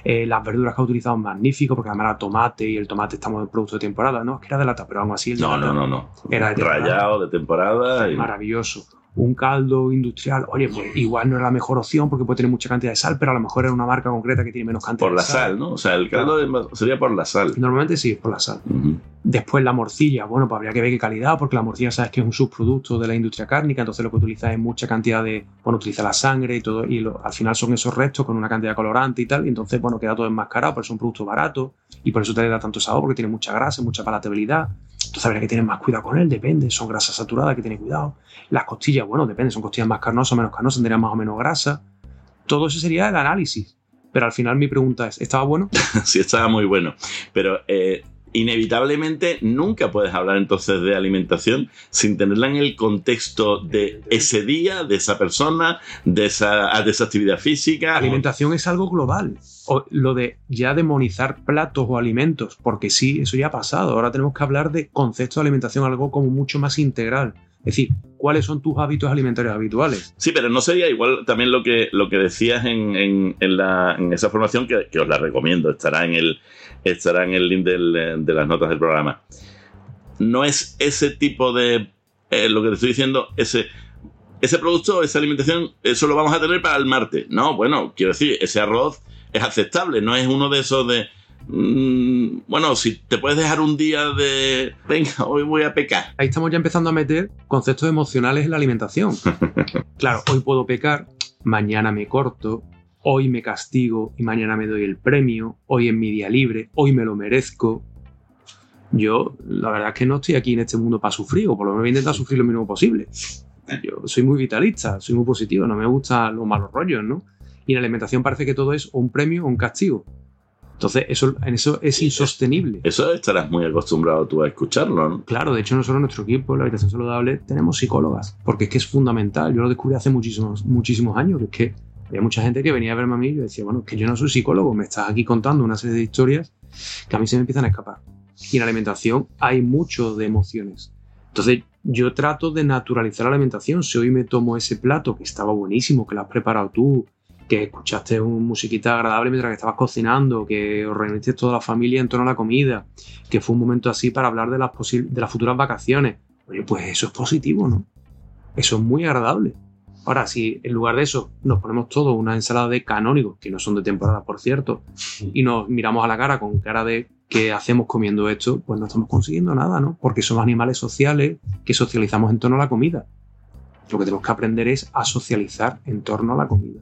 Eh, las verduras que has utilizado, magnífico, porque además era tomate y el tomate estamos en producto de temporada, ¿no? Es que era de lata, pero aún así. El no, no, no, no. Era de Rayado de temporada. Maravilloso un caldo industrial, oye, pues igual no era la mejor opción porque puede tener mucha cantidad de sal, pero a lo mejor era una marca concreta que tiene menos cantidad de sal. Por la sal, ¿no? O sea, el caldo sería por la sal. Normalmente sí, por la sal. Después la morcilla, bueno, pues habría que ver qué calidad, porque la morcilla sabes que es un subproducto de la industria cárnica, entonces lo que utiliza es mucha cantidad de, bueno, utiliza la sangre y todo, y al final son esos restos con una cantidad de colorante y tal, y entonces, bueno, queda todo enmascarado, pero es un producto barato, y por eso te da tanto sabor, porque tiene mucha grasa, mucha palatabilidad. Entonces habría que tener más cuidado con él, depende, son grasas saturadas, que tiene cuidado. Las costillas, bueno, depende, son costillas más carnosas o menos carnosas, tendrían más o menos grasa. Todo eso sería el análisis. Pero al final mi pregunta es, ¿estaba bueno? [laughs] sí, estaba muy bueno. Pero eh, inevitablemente nunca puedes hablar entonces de alimentación sin tenerla en el contexto de ese día, de esa persona, de esa, de esa actividad física. alimentación es algo global. O lo de ya demonizar platos o alimentos, porque sí, eso ya ha pasado. Ahora tenemos que hablar de conceptos de alimentación, algo como mucho más integral. Es decir, ¿cuáles son tus hábitos alimentarios habituales? Sí, pero no sería igual también lo que, lo que decías en, esa formación, que, os la recomiendo, estará en el, estará en el link de las notas del programa. No es ese tipo de, eh, lo que te estoy diciendo, ese, ese producto, esa alimentación, eso lo vamos a tener para el martes. No, bueno, quiero decir, ese arroz es aceptable, no es uno de esos de Mm, bueno, si te puedes dejar un día de, venga, [laughs] hoy voy a pecar. Ahí estamos ya empezando a meter conceptos emocionales en la alimentación. [laughs] claro, hoy puedo pecar, mañana me corto, hoy me castigo y mañana me doy el premio, hoy es mi día libre, hoy me lo merezco. Yo, la verdad es que no estoy aquí en este mundo para sufrir, o por lo menos voy a intentar sufrir lo mínimo posible. Yo soy muy vitalista, soy muy positivo, no me gustan los malos rollos, ¿no? Y en la alimentación parece que todo es un premio o un castigo. Entonces, eso, en eso es insostenible. Eso estarás muy acostumbrado tú a escucharlo, ¿no? Claro, de hecho, nosotros en nuestro equipo, en la habitación saludable, tenemos psicólogas, porque es que es fundamental. Yo lo descubrí hace muchísimos, muchísimos años, que es que había mucha gente que venía a verme a mí y yo decía, bueno, es que yo no soy psicólogo, me estás aquí contando una serie de historias que a mí se me empiezan a escapar. Y en la alimentación hay mucho de emociones. Entonces, yo trato de naturalizar la alimentación. Si hoy me tomo ese plato que estaba buenísimo, que lo has preparado tú, que escuchaste una musiquita agradable mientras que estabas cocinando, que os reuniste toda la familia en torno a la comida, que fue un momento así para hablar de las, de las futuras vacaciones. Oye, pues eso es positivo, ¿no? Eso es muy agradable. Ahora, si en lugar de eso nos ponemos todos una ensalada de canónigos, que no son de temporada, por cierto, y nos miramos a la cara con cara de qué hacemos comiendo esto, pues no estamos consiguiendo nada, ¿no? Porque somos animales sociales que socializamos en torno a la comida. Lo que tenemos que aprender es a socializar en torno a la comida.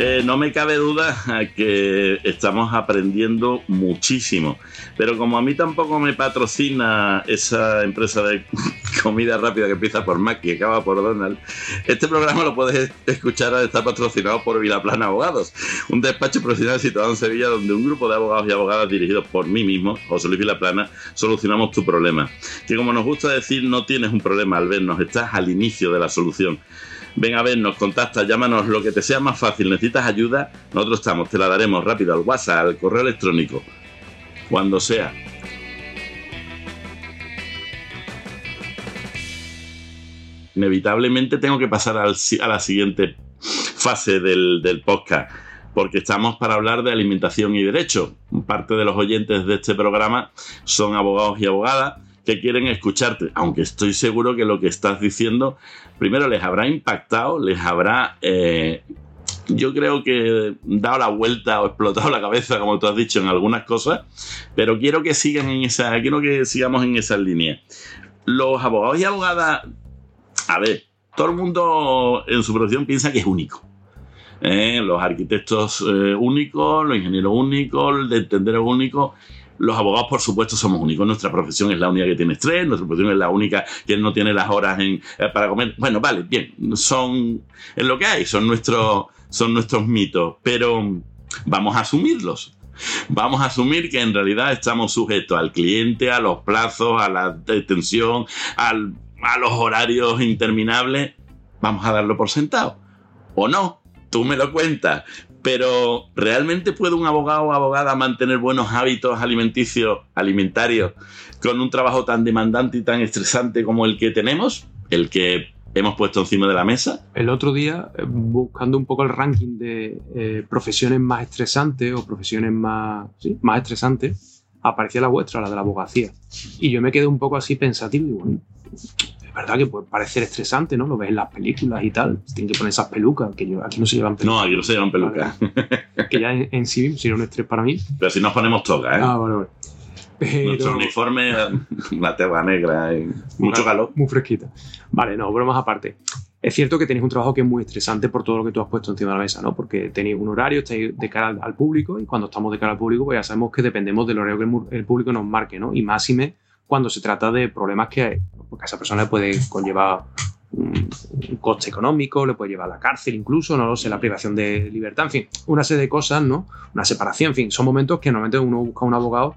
Eh, no me cabe duda [laughs] que estamos aprendiendo muchísimo, pero como a mí tampoco me patrocina esa empresa de [laughs] comida rápida que empieza por Mac y acaba por Donald, este programa lo puedes escuchar, está patrocinado por Vilaplana Abogados, un despacho profesional situado en Sevilla donde un grupo de abogados y abogadas dirigidos por mí mismo, José Luis Vilaplana, solucionamos tu problema. Que como nos gusta decir, no tienes un problema al vernos, estás al inicio de la solución ven a vernos, contacta, llámanos, lo que te sea más fácil. ¿Necesitas ayuda? Nosotros estamos, te la daremos rápido al WhatsApp, al correo electrónico, cuando sea. Inevitablemente tengo que pasar a la siguiente fase del, del podcast porque estamos para hablar de alimentación y derecho. Parte de los oyentes de este programa son abogados y abogadas que quieren escucharte, aunque estoy seguro que lo que estás diciendo, primero les habrá impactado, les habrá, eh, yo creo que dado la vuelta o explotado la cabeza, como tú has dicho, en algunas cosas, pero quiero que sigan en esa, quiero que sigamos en esa línea. Los abogados y abogadas, a ver, todo el mundo en su profesión piensa que es único. ¿eh? los arquitectos eh, únicos, los ingenieros únicos, el de entender único. Los abogados, por supuesto, somos únicos. Nuestra profesión es la única que tiene estrés, nuestra profesión es la única que no tiene las horas en, eh, para comer. Bueno, vale, bien, son es lo que hay, son nuestros, son nuestros mitos, pero vamos a asumirlos. Vamos a asumir que en realidad estamos sujetos al cliente, a los plazos, a la detención, al, a los horarios interminables. Vamos a darlo por sentado. ¿O no? Tú me lo cuentas pero ¿realmente puede un abogado o abogada mantener buenos hábitos alimenticios, alimentarios, con un trabajo tan demandante y tan estresante como el que tenemos? El que hemos puesto encima de la mesa. El otro día, eh, buscando un poco el ranking de eh, profesiones más estresantes o profesiones más, más estresantes, aparecía la vuestra, la de la abogacía. Y yo me quedé un poco así pensativo y bueno, verdad que puede parecer estresante, ¿no? Lo ves en las películas y tal. Tienen que poner esas pelucas, que yo, aquí no se llevan pelucas. No, aquí no se llevan pelucas. que ya en, sí sería un estrés para mí. Pero si nos ponemos toga, ¿eh? Ah, vale, vale. Nuestro uniforme, una tela negra, y mucho calor. Muy fresquita. Vale, no, bromas aparte. Es cierto que tenéis un trabajo que es muy estresante por todo lo que tú has puesto encima de la mesa, ¿no? Porque tenéis un horario, estáis de cara al, público y cuando estamos de cara al público, pues ya sabemos que dependemos del horario que el, público nos marque, ¿no? Y máxime cuando se trata de problemas que a esa persona le puede conllevar un, coste económico, le puede llevar a la cárcel incluso, no lo sé, la privación de libertad, en fin, una serie de cosas, ¿no? Una separación, en fin, son momentos que normalmente uno busca un abogado,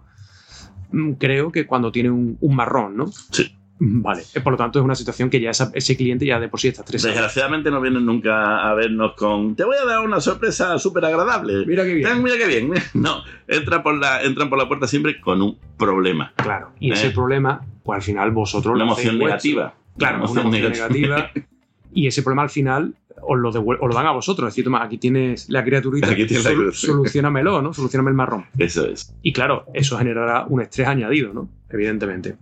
mm, creo que cuando tiene un, marrón, ¿no? Sí. Vale, eh, por lo tanto es una situación que ya esa- ese cliente ya de por sí está estresado. Desgraciadamente no vienen nunca a vernos con. Te voy a dar una sorpresa súper agradable. Mira qué bien. Mira qué bien. [laughs] No, entra por la, entran por la puerta siempre con un problema. Claro. Y ese Eh. problema, pues al final vosotros Una lo emoción negativa. Claro, una emoción negativa. [laughs] Y ese problema al final os lo, devuel- os lo dan a vosotros. Es decir, toma, aquí tienes la criaturita, Aquí tienes la solucionamelo, ¿no? Solucioname el marrón. Eso es. Y claro, eso generará un estrés añadido, ¿no? Evidentemente.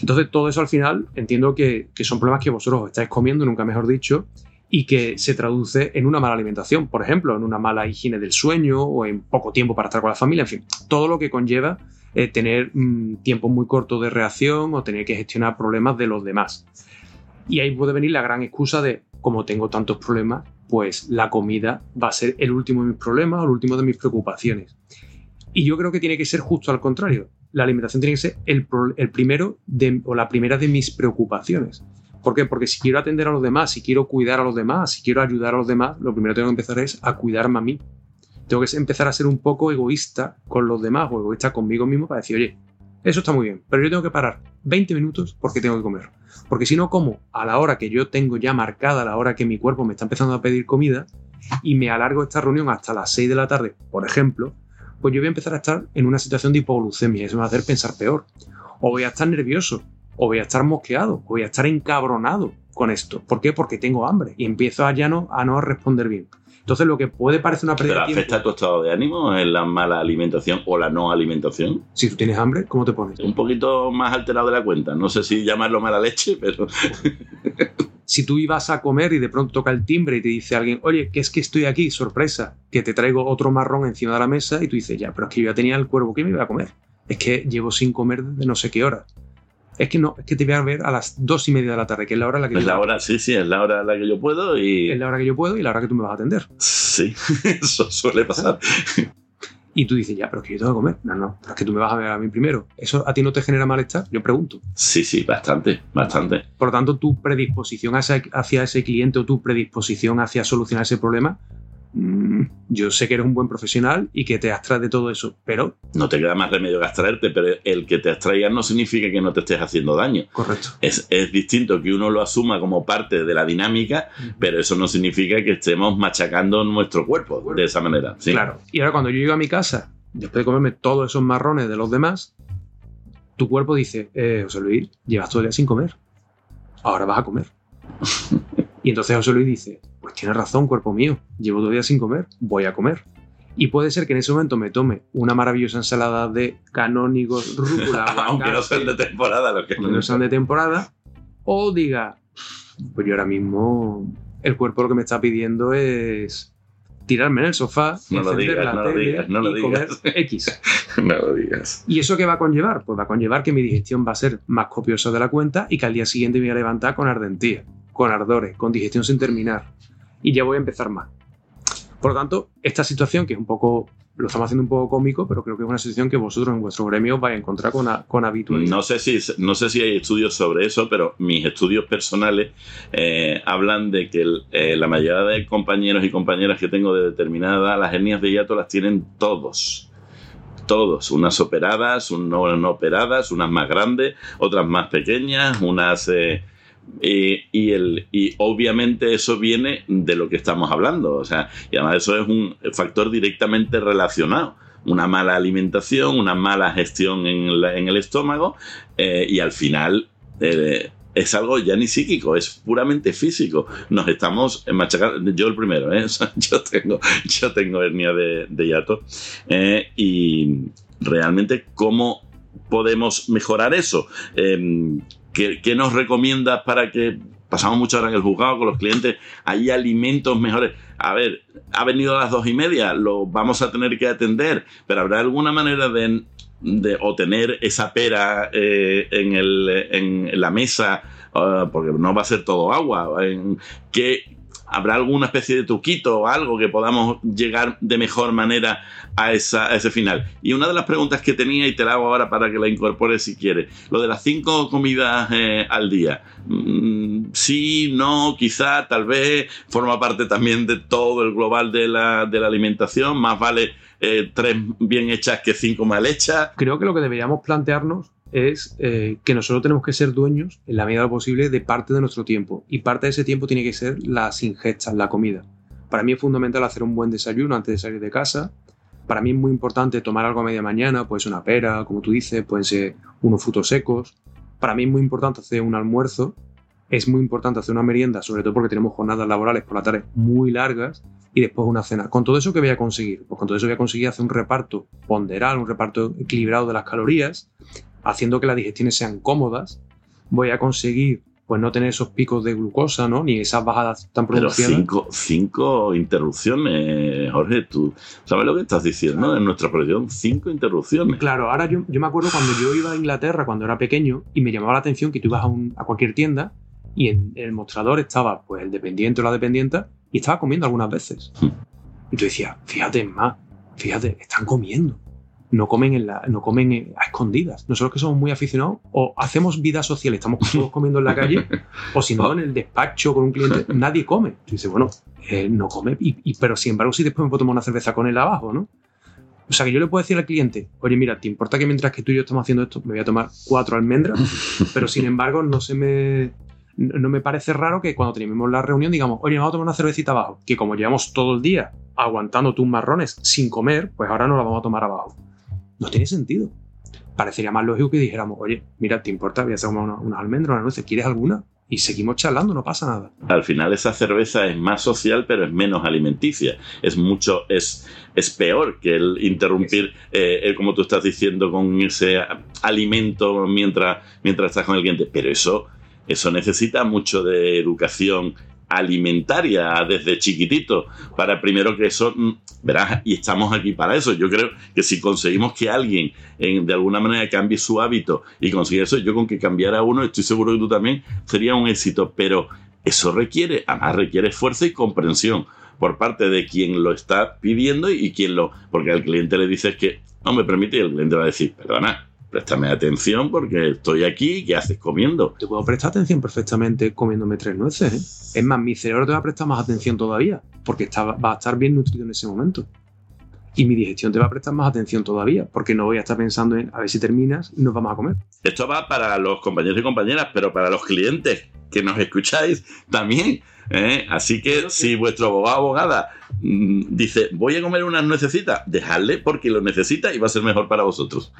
Entonces, todo eso al final entiendo que, que son problemas que vosotros os estáis comiendo, nunca mejor dicho, y que se traduce en una mala alimentación, por ejemplo, en una mala higiene del sueño o en poco tiempo para estar con la familia, en fin, todo lo que conlleva eh, tener mm, tiempo muy corto de reacción o tener que gestionar problemas de los demás. Y ahí puede venir la gran excusa de, como tengo tantos problemas, pues la comida va a ser el último de mis problemas o el último de mis preocupaciones. Y yo creo que tiene que ser justo al contrario. La alimentación tiene que ser el, primero o la primera de mis preocupaciones. ¿Por qué? Porque si quiero atender a los demás, si quiero cuidar a los demás, si quiero ayudar a los demás, lo primero que tengo que empezar es a cuidarme a mí. Tengo que empezar a ser un poco egoísta con los demás o egoísta conmigo mismo para decir, oye, eso está muy bien, pero yo tengo que parar 20 minutos porque tengo que comer. Porque si no como a la hora que yo tengo ya marcada, a la hora que mi cuerpo me está empezando a pedir comida, y me alargo esta reunión hasta las 6 de la tarde, por ejemplo, pues yo voy a empezar a estar en una situación de hipoglucemia. Eso me va a hacer pensar peor. O voy a estar nervioso, o voy a estar mosqueado, o voy a estar encabronado con esto. ¿Por qué? Porque tengo hambre y empiezo a ya no, a no responder bien. Entonces, lo que puede parecer una pérdida ¿Pero de tiempo. afecta a tu estado de ánimo en la mala alimentación o la no alimentación? Si tú tienes hambre, ¿cómo te pones? Un poquito más alterado de la cuenta. No sé si llamarlo mala leche, pero [laughs] Si tú ibas a comer y de pronto toca el timbre y te dice alguien, oye, que es que estoy aquí, sorpresa, que te traigo otro marrón encima de la mesa y tú dices, ya, pero es que yo ya tenía el cuervo que me iba a comer. Es que llevo sin comer desde no sé qué hora. Es que no, es que te voy a ver a las dos y media de la tarde, que es la hora en la que es yo- la hora, sí, sí, es la hora en la que yo puedo y es la hora que yo puedo y la hora que tú me vas a atender. sí, [laughs] eso suele pasar. Y tú dices, ya, pero es que yo tengo que comer. No, no, pero es que tú me vas a ver a mí primero. ¿Eso a ti no te genera malestar? Yo pregunto. Sí, sí, bastante, bastante. Por lo tanto, tu predisposición hacia, hacia ese cliente o tu predisposición hacia solucionar ese problema, yo sé que eres un buen profesional y que te abstraes de todo eso, pero No te queda más remedio que abstraerte, pero el que te abstraigas no significa que no te estés haciendo daño. correcto. Es, es distinto que uno lo asuma como parte de la dinámica, pero eso no significa que estemos machacando nuestro cuerpo de esa manera. ¿sí? Claro. Y ahora cuando yo llego a mi casa, después de comerme todos esos marrones de los demás, tu cuerpo dice, eh, José Luis, llevas todo el día sin comer. Ahora vas a comer. [laughs] y entonces José Luis dice, pues tienes razón, cuerpo mío, llevo todo el día sin comer, voy a comer. Y puede ser que en ese momento me tome una maravillosa ensalada de canónigos, [laughs] rúcula, Aunque no sean de temporada los que no sean de temporada, o diga, pues yo ahora mismo el cuerpo lo que me está pidiendo es tirarme en el sofá, No lo encender digas, la no lo tele digas, no lo y comer digas. X. [laughs] No lo digas. ¿Y eso qué va a conllevar? Pues va a conllevar que mi digestión va a ser más copiosa de la cuenta y que al día siguiente me voy a levantar con ardentía, con ardores, con digestión sin terminar. Y ya voy a empezar mal. Por lo tanto, esta situación, que es un poco, lo estamos haciendo un poco cómico, pero creo que es una situación que vosotros en vuestro gremio vais a encontrar con, con habitualidad. No sé, si, no sé si hay estudios sobre eso, pero mis estudios personales eh, hablan de que eh, la mayoría de compañeros y compañeras que tengo de determinada edad, las hernias de hiato las tienen todos. Todos, unas operadas, un- no, no operadas, unas más grandes, otras más pequeñas, unas... eh, y, y el, y obviamente eso viene de lo que estamos hablando. O sea, y además eso es un factor directamente relacionado. Una mala alimentación, una mala gestión en, la- en el estómago eh, y al final eh, es algo ya ni psíquico, es puramente físico. Nos estamos machacando, yo el primero, ¿eh? [laughs] Yo, tengo, yo tengo hernia de, de hiato eh, y realmente cómo podemos mejorar eso. Eh, ¿qué, qué nos recomiendas para que pasamos mucho hora en el juzgado con los clientes? ¿Hay alimentos mejores? A ver, ha venido a las dos y media, lo vamos a tener que atender, pero habrá alguna manera de, de o tener esa pera eh, en, el, en la mesa, ah, porque no va a ser todo agua, que habrá alguna especie de truquito o algo que podamos llegar de mejor manera a, esa, ese final. Y una de las preguntas que tenía, y te la hago ahora para que la incorpores si quieres, lo de las cinco comidas eh, al día. Mm, sí, no, quizá, tal vez, forma parte también de todo el global de la, de la alimentación. Más vale eh, tres bien hechas que cinco mal hechas. Creo que lo que deberíamos plantearnos es eh, que nosotros tenemos que ser dueños, en la medida de lo posible, de parte de nuestro tiempo. Y parte de ese tiempo tiene que ser las ingestas, la comida. Para mí es fundamental hacer un buen desayuno antes de salir de casa. Para mí es muy importante tomar algo a media mañana, puede ser una pera, como tú dices, pueden ser unos frutos secos. Para mí es muy importante hacer un almuerzo. Es muy importante hacer una merienda, sobre todo porque tenemos jornadas laborales por la tarde muy largas y después una cena. Con todo eso, ¿qué voy a conseguir? Pues con todo eso voy a conseguir hacer un reparto ponderal, un reparto equilibrado de las calorías, haciendo que las digestiones sean cómodas. Voy a conseguir pues no tener esos picos de glucosa, ¿no? Ni esas bajadas tan pronunciadas. Pero cinco, cinco interrupciones, Jorge, tú sabes lo que estás diciendo en nuestra profesión, cinco interrupciones. Claro, ahora yo, yo, me acuerdo cuando yo iba a Inglaterra cuando era pequeño y me llamaba la atención que tú ibas a, un, a cualquier tienda y en, en, el mostrador estaba pues el dependiente o la dependienta y estaba comiendo algunas veces. Hmm. Y tú decías, fíjate, más, fíjate, están comiendo. No comen, en la, no comen a escondidas. Nosotros que somos muy aficionados, o hacemos vida social, estamos todos comiendo en la calle, [laughs] o si no, en el despacho con un cliente, nadie come. Tú dices, bueno, eh, no come, y, y, pero sin embargo, sí después me puedo tomar una cerveza con él abajo, ¿no? O sea, que yo le puedo decir al cliente, oye, mira, ¿te importa que mientras que tú y yo estamos haciendo esto, me voy a tomar cuatro almendras? [laughs] Pero sin embargo, no se me, no me parece raro que cuando terminemos la reunión digamos, oye, vamos a tomar una cervecita abajo, que como llevamos todo el día aguantando tus marrones sin comer, pues ahora no la vamos a tomar abajo. No tiene sentido. Parecería más lógico que dijéramos, oye, mira, ¿te importa? Voy a hacer unas una almendras, una nuez, ¿quieres alguna? Y seguimos charlando, no pasa nada. Al final esa cerveza es más social, pero es menos alimenticia. Es mucho, es, es peor que el interrumpir, eh, como tú estás diciendo, con ese alimento mientras, mientras estás con el cliente. Pero eso eso necesita mucho de educación alimentaria desde chiquitito. Para primero que eso verás y estamos aquí para eso. Yo creo que si conseguimos que alguien en, de alguna manera cambie su hábito y consiga eso yo con que cambiara uno estoy seguro que tú también sería un éxito. Pero eso requiere además requiere esfuerzo y comprensión por parte de quien lo está pidiendo y quien lo porque al cliente le dices que no me permite y el cliente va a decir perdona préstame atención porque estoy aquí, ¿qué haces comiendo? Te puedo prestar atención perfectamente comiéndome tres nueces. ¿eh? Es más, mi cerebro te va a prestar más atención todavía, porque está, va a estar bien nutrido en ese momento. Y mi digestión te va a prestar más atención todavía, porque no voy a estar pensando en a ver si terminas y nos vamos a comer. Esto va para los compañeros y compañeras, pero para los clientes que nos escucháis también. ¿eh? Así que si vuestro abogado o abogada mmm, dice voy a comer unas nuecesitas, dejadle porque lo necesita y va a ser mejor para vosotros.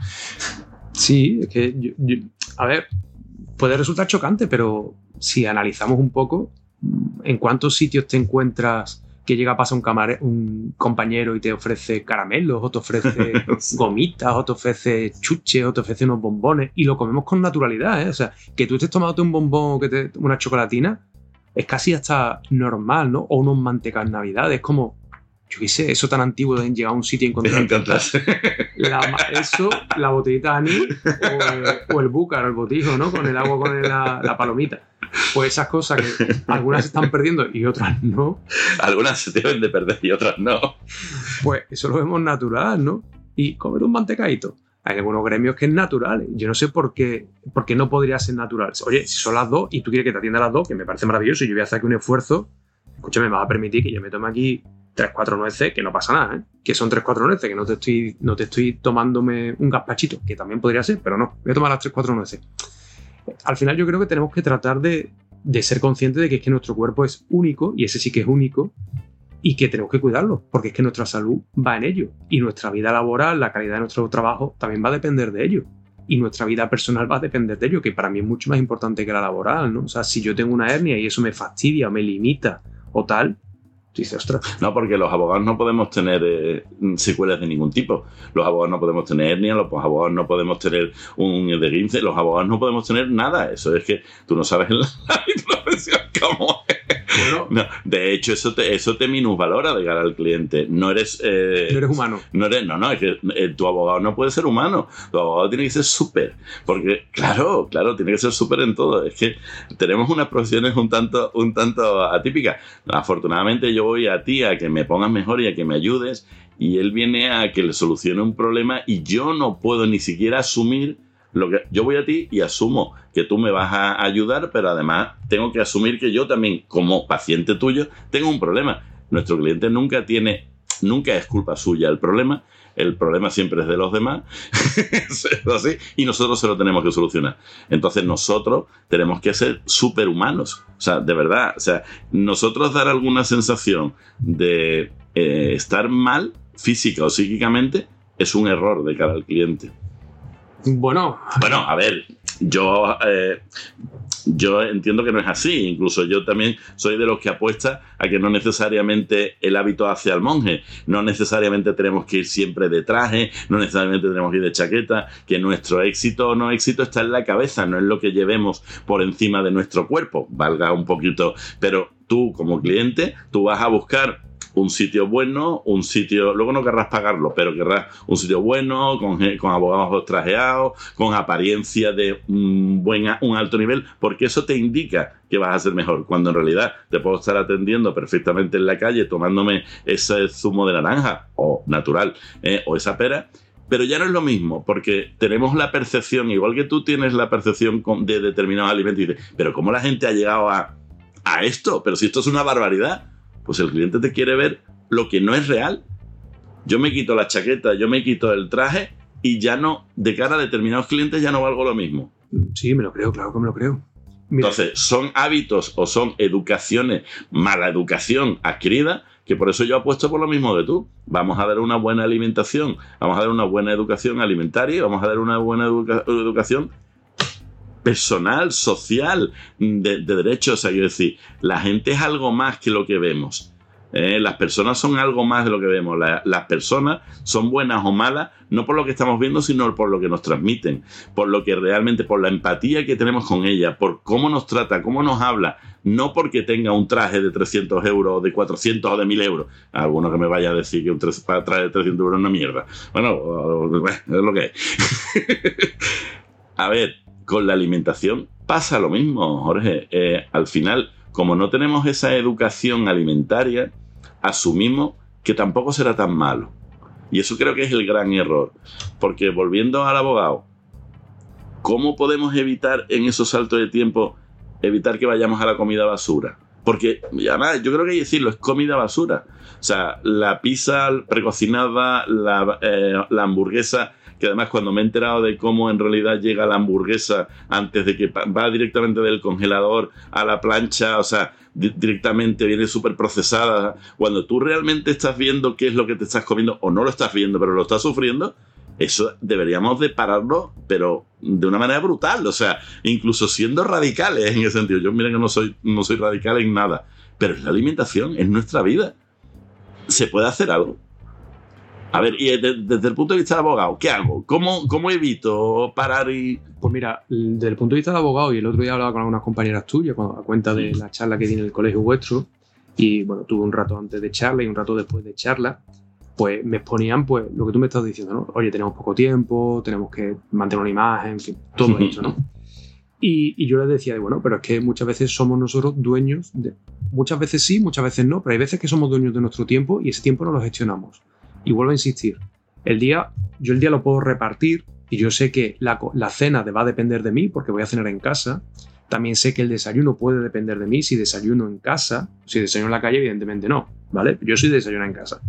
Sí, es que, yo, yo, a ver, puede resultar chocante, pero si analizamos un poco, ¿en cuántos sitios te encuentras que llega a pasar un, camare un compañero y te ofrece caramelos, o te ofrece [laughs] gomitas, o te ofrece chuches, o te ofrece unos bombones, y lo comemos con naturalidad, ¿eh? O sea, que tú estés tomándote un bombón o que te, una chocolatina, es casi hasta normal, ¿no? O unos mantecas navidad, es como, yo qué sé, eso tan antiguo de llegar a un sitio y encontrar la, eso, la botellita de anís o el, o el búcar, el botijo, ¿no? Con el agua, con la, la, palomita. Pues esas cosas que algunas se están perdiendo y otras no. Algunas se deben de perder y otras no. Pues eso lo vemos natural, ¿no? Y comer un mantecadito. Hay algunos gremios que es natural. Yo no sé por qué, por qué no podría ser natural. Oye, si son las dos y tú quieres que te atienda las dos, que me parece maravilloso y yo voy a hacer aquí un esfuerzo, escúchame, me vas a permitir que yo me tome aquí 3, 4 nueces, que no pasa nada, ¿eh? Que son 3, 4 nueces, que no te estoy, no te estoy tomándome un gazpachito, que también podría ser, pero no, voy a tomar las 3, 4 nueces. Al final yo creo que tenemos que tratar de, de ser conscientes de que es que nuestro cuerpo es único, y ese sí que es único, y que tenemos que cuidarlo, porque es que nuestra salud va en ello, y nuestra vida laboral, la calidad de nuestro trabajo, también va a depender de ello. Y nuestra vida personal va a depender de ello, que para mí es mucho más importante que la laboral, ¿no? O sea, si yo tengo una hernia y eso me fastidia o me limita o tal, Dice, ostras. No, porque los abogados no podemos tener eh, secuelas de ningún tipo. Los abogados no podemos tener hernia, los abogados no podemos tener un de los abogados no podemos tener nada. Eso es que tú no sabes [laughs] la, la profesión cómo es. Bueno, no, de hecho, eso te, eso te minusvalora de cara al cliente. No eres. Eh, no eres humano. No, eres, no, no, es que eh, tu abogado no puede ser humano. Tu abogado tiene que ser súper. Porque, claro, claro, tiene que ser súper en todo. Es que tenemos unas profesiones un tanto, un tanto atípicas. Afortunadamente, yo voy a ti a que me pongas mejor y a que me ayudes. Y él viene a que le solucione un problema y yo no puedo ni siquiera asumir lo que yo voy a ti y asumo que tú me vas a ayudar, pero además tengo que asumir que yo también, como paciente tuyo, tengo un problema. Nuestro cliente nunca tiene nunca es culpa suya el problema, el problema siempre es de los demás, [laughs] y nosotros se lo tenemos que solucionar. Entonces nosotros tenemos que ser superhumanos, o sea, de verdad, o sea, nosotros dar alguna sensación de eh, estar mal física o psíquicamente es un error de cara al cliente. Bueno, Bueno, a ver, yo, eh, yo entiendo que no es así. Incluso yo también soy de los que apuesta a que no necesariamente el hábito hacia el monje, no necesariamente tenemos que ir siempre de traje, no necesariamente tenemos que ir de chaqueta, que nuestro éxito o no éxito está en la cabeza, no es lo que llevemos por encima de nuestro cuerpo, valga un poquito. Pero tú como cliente, tú vas a buscar un sitio bueno, un sitio, luego no querrás pagarlo, pero querrás un sitio bueno, con, con abogados trajeados, con apariencia de un, un alto nivel, porque eso te indica que vas a ser mejor, cuando en realidad te puedo estar atendiendo perfectamente en la calle tomándome ese zumo de naranja, o natural, eh, o esa pera, pero ya no es lo mismo, porque tenemos la percepción, igual que tú tienes la percepción de determinados alimentos, y dices, pero ¿cómo la gente ha llegado a, a esto? Pero si esto es una barbaridad, pues el cliente te quiere ver lo que no es real. Yo me quito la chaqueta, yo me quito el traje y ya no, de cara a determinados clientes ya no valgo lo mismo. sí, me lo creo, claro que me lo creo. Mira, Entonces, son hábitos o son educaciones, mala educación adquirida, que por eso yo apuesto por lo mismo de tú. Vamos a dar una buena alimentación, vamos a dar una buena educación alimentaria, vamos a dar una buena educa- educación personal, social, de, de derechos. O sea, quiero decir, la gente es algo más que lo que vemos. ¿eh? Las personas son algo más de lo que vemos. La- las personas son buenas o malas, no por lo que estamos viendo, sino por lo que nos transmiten, por lo que realmente, por la empatía que tenemos con ella, por cómo nos trata, cómo nos habla, no porque tenga un traje de 300 euros, de 400 o de 1000 euros. Alguno que me vaya a decir que un traje de 300 euros es una mierda. Bueno, es lo que es. [laughs] a ver, con la alimentación pasa lo mismo, Jorge. Eh, al final, como no tenemos esa educación alimentaria, asumimos que tampoco será tan malo. Y eso creo que es el gran error. Porque volviendo al abogado, ¿cómo podemos evitar en esos saltos de tiempo evitar que vayamos a la comida basura? Porque, además, yo creo que hay que decirlo, es comida basura. O sea, la pizza precocinada, la, eh, la hamburguesa, que además cuando me he enterado de cómo en realidad llega la hamburguesa antes de que va directamente del congelador a la plancha, o sea, di- directamente viene súper procesada. Cuando tú realmente estás viendo qué es lo que te estás comiendo, o no lo estás viendo, pero lo estás sufriendo, eso deberíamos de pararlo, pero de una manera brutal, o sea, incluso siendo radicales en ese sentido. Yo mira que no soy, no soy radical en nada, pero es la alimentación, es nuestra vida. ¿Se puede hacer algo? A ver, y de- desde el punto de vista de abogado, ¿qué hago? ¿Cómo, cómo evito parar y...? Pues mira, desde el punto de vista de abogado, y el otro día hablaba con algunas compañeras tuyas cuando a cuenta de la charla que di en el colegio vuestro, y bueno, tuve un rato antes de charla y un rato después de charla, pues me exponían pues lo que tú me estás diciendo, ¿no? Oye, tenemos poco tiempo, tenemos que mantener una imagen, en fin, todo eso, ¿no? Y, y yo les decía, bueno, pero es que muchas veces somos nosotros dueños de... Muchas veces sí, muchas veces no, pero hay veces que somos dueños de nuestro tiempo y ese tiempo no lo gestionamos. Y vuelvo a insistir, el día, yo el día lo puedo repartir y yo sé que la, la cena va a depender de mí porque voy a cenar en casa. También sé que el desayuno puede depender de mí si desayuno en casa. Si desayuno en la calle, evidentemente no, ¿vale? Yo soy de desayunar en casa.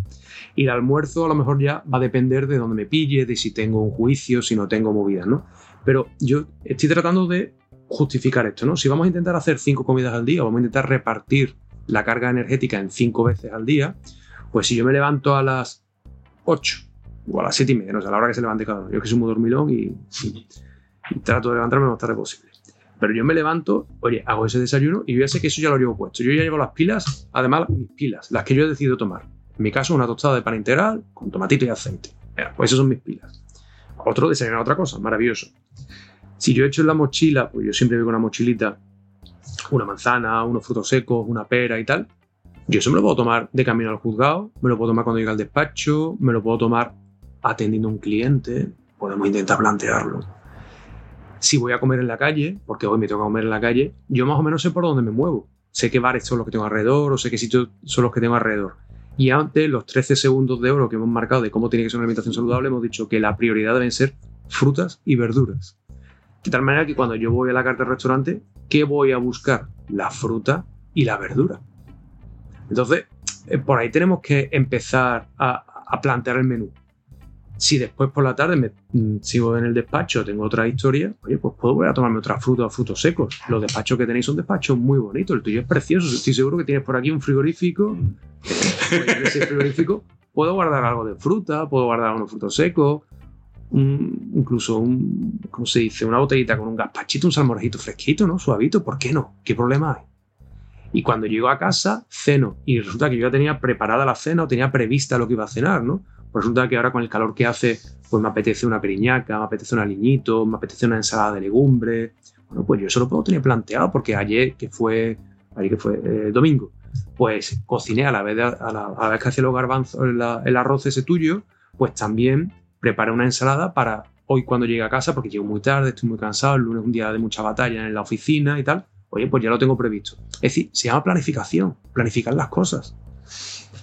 Y el almuerzo a lo mejor ya va a depender de dónde me pille, de si tengo un juicio, si no tengo movidas, ¿no? Pero yo estoy tratando de justificar esto, ¿no? Si vamos a intentar hacer cinco comidas al día, vamos a intentar repartir la carga energética en cinco veces al día, pues si yo me levanto a las 8 o a las 7 y media, no sé, a la hora que se levante cada uno. Yo que soy muy dormilón y, trato de levantarme lo más tarde posible. Pero yo me levanto, oye, hago ese desayuno y yo ya sé que eso ya lo llevo puesto. Yo ya llevo las pilas, además mis pilas, las que yo he decidido tomar. En mi caso, una tostada de pan integral con tomatito y aceite. Pues esas son mis pilas. Otro desayunar otra cosa, maravilloso. Si yo he hecho en la mochila, pues yo siempre voy con una mochilita, una manzana, unos frutos secos, una pera y tal. Yo eso me lo puedo tomar de camino al juzgado, me lo puedo tomar cuando llegue al despacho, me lo puedo tomar atendiendo a un cliente, podemos intentar plantearlo. Si voy a comer en la calle, porque hoy me toca comer en la calle, yo más o menos sé por dónde me muevo. Sé qué bares son los que tengo alrededor, o sé qué sitios son los que tengo alrededor. Y antes, los 13 segundos de oro que hemos marcado de cómo tiene que ser una alimentación saludable, hemos dicho que la prioridad deben ser frutas y verduras. De tal manera que cuando yo voy a la carta del restaurante, ¿qué voy a buscar? La fruta y la verdura. Entonces, eh, por ahí tenemos que empezar a, a plantear el menú. Si después por la tarde me mm, sigo en el despacho, tengo otra historia, oye, pues puedo volver a tomarme otra fruta o frutos secos. Los despachos que tenéis son despachos muy bonitos, el tuyo es precioso. Estoy seguro que tienes por aquí un frigorífico. en ese frigorífico puedo guardar algo de fruta, puedo guardar unos frutos secos, un- incluso un, ¿cómo se dice? Una botellita con un gazpachito, un salmorejito fresquito, ¿no? Suavito, ¿por qué no? ¿Qué problema hay? Y cuando llego a casa, ceno. Y resulta que yo ya tenía preparada la cena o tenía prevista lo que iba a cenar, ¿no? Pues resulta que ahora con el calor que hace, pues me apetece una periñaca, me apetece un aliñito, me apetece una ensalada de legumbres. Bueno, pues yo eso lo puedo tener planteado porque ayer, que fue, ayer que fue eh, domingo, pues cociné a la vez, de- a la, vez que hacía los garbanzos, el arroz ese tuyo, pues también preparé una ensalada para hoy cuando llegue a casa, porque llego muy tarde, estoy muy cansado, el lunes es un día de mucha batalla en la oficina y tal. Oye, pues ya lo tengo previsto. Es decir, se llama planificación, planificar las cosas.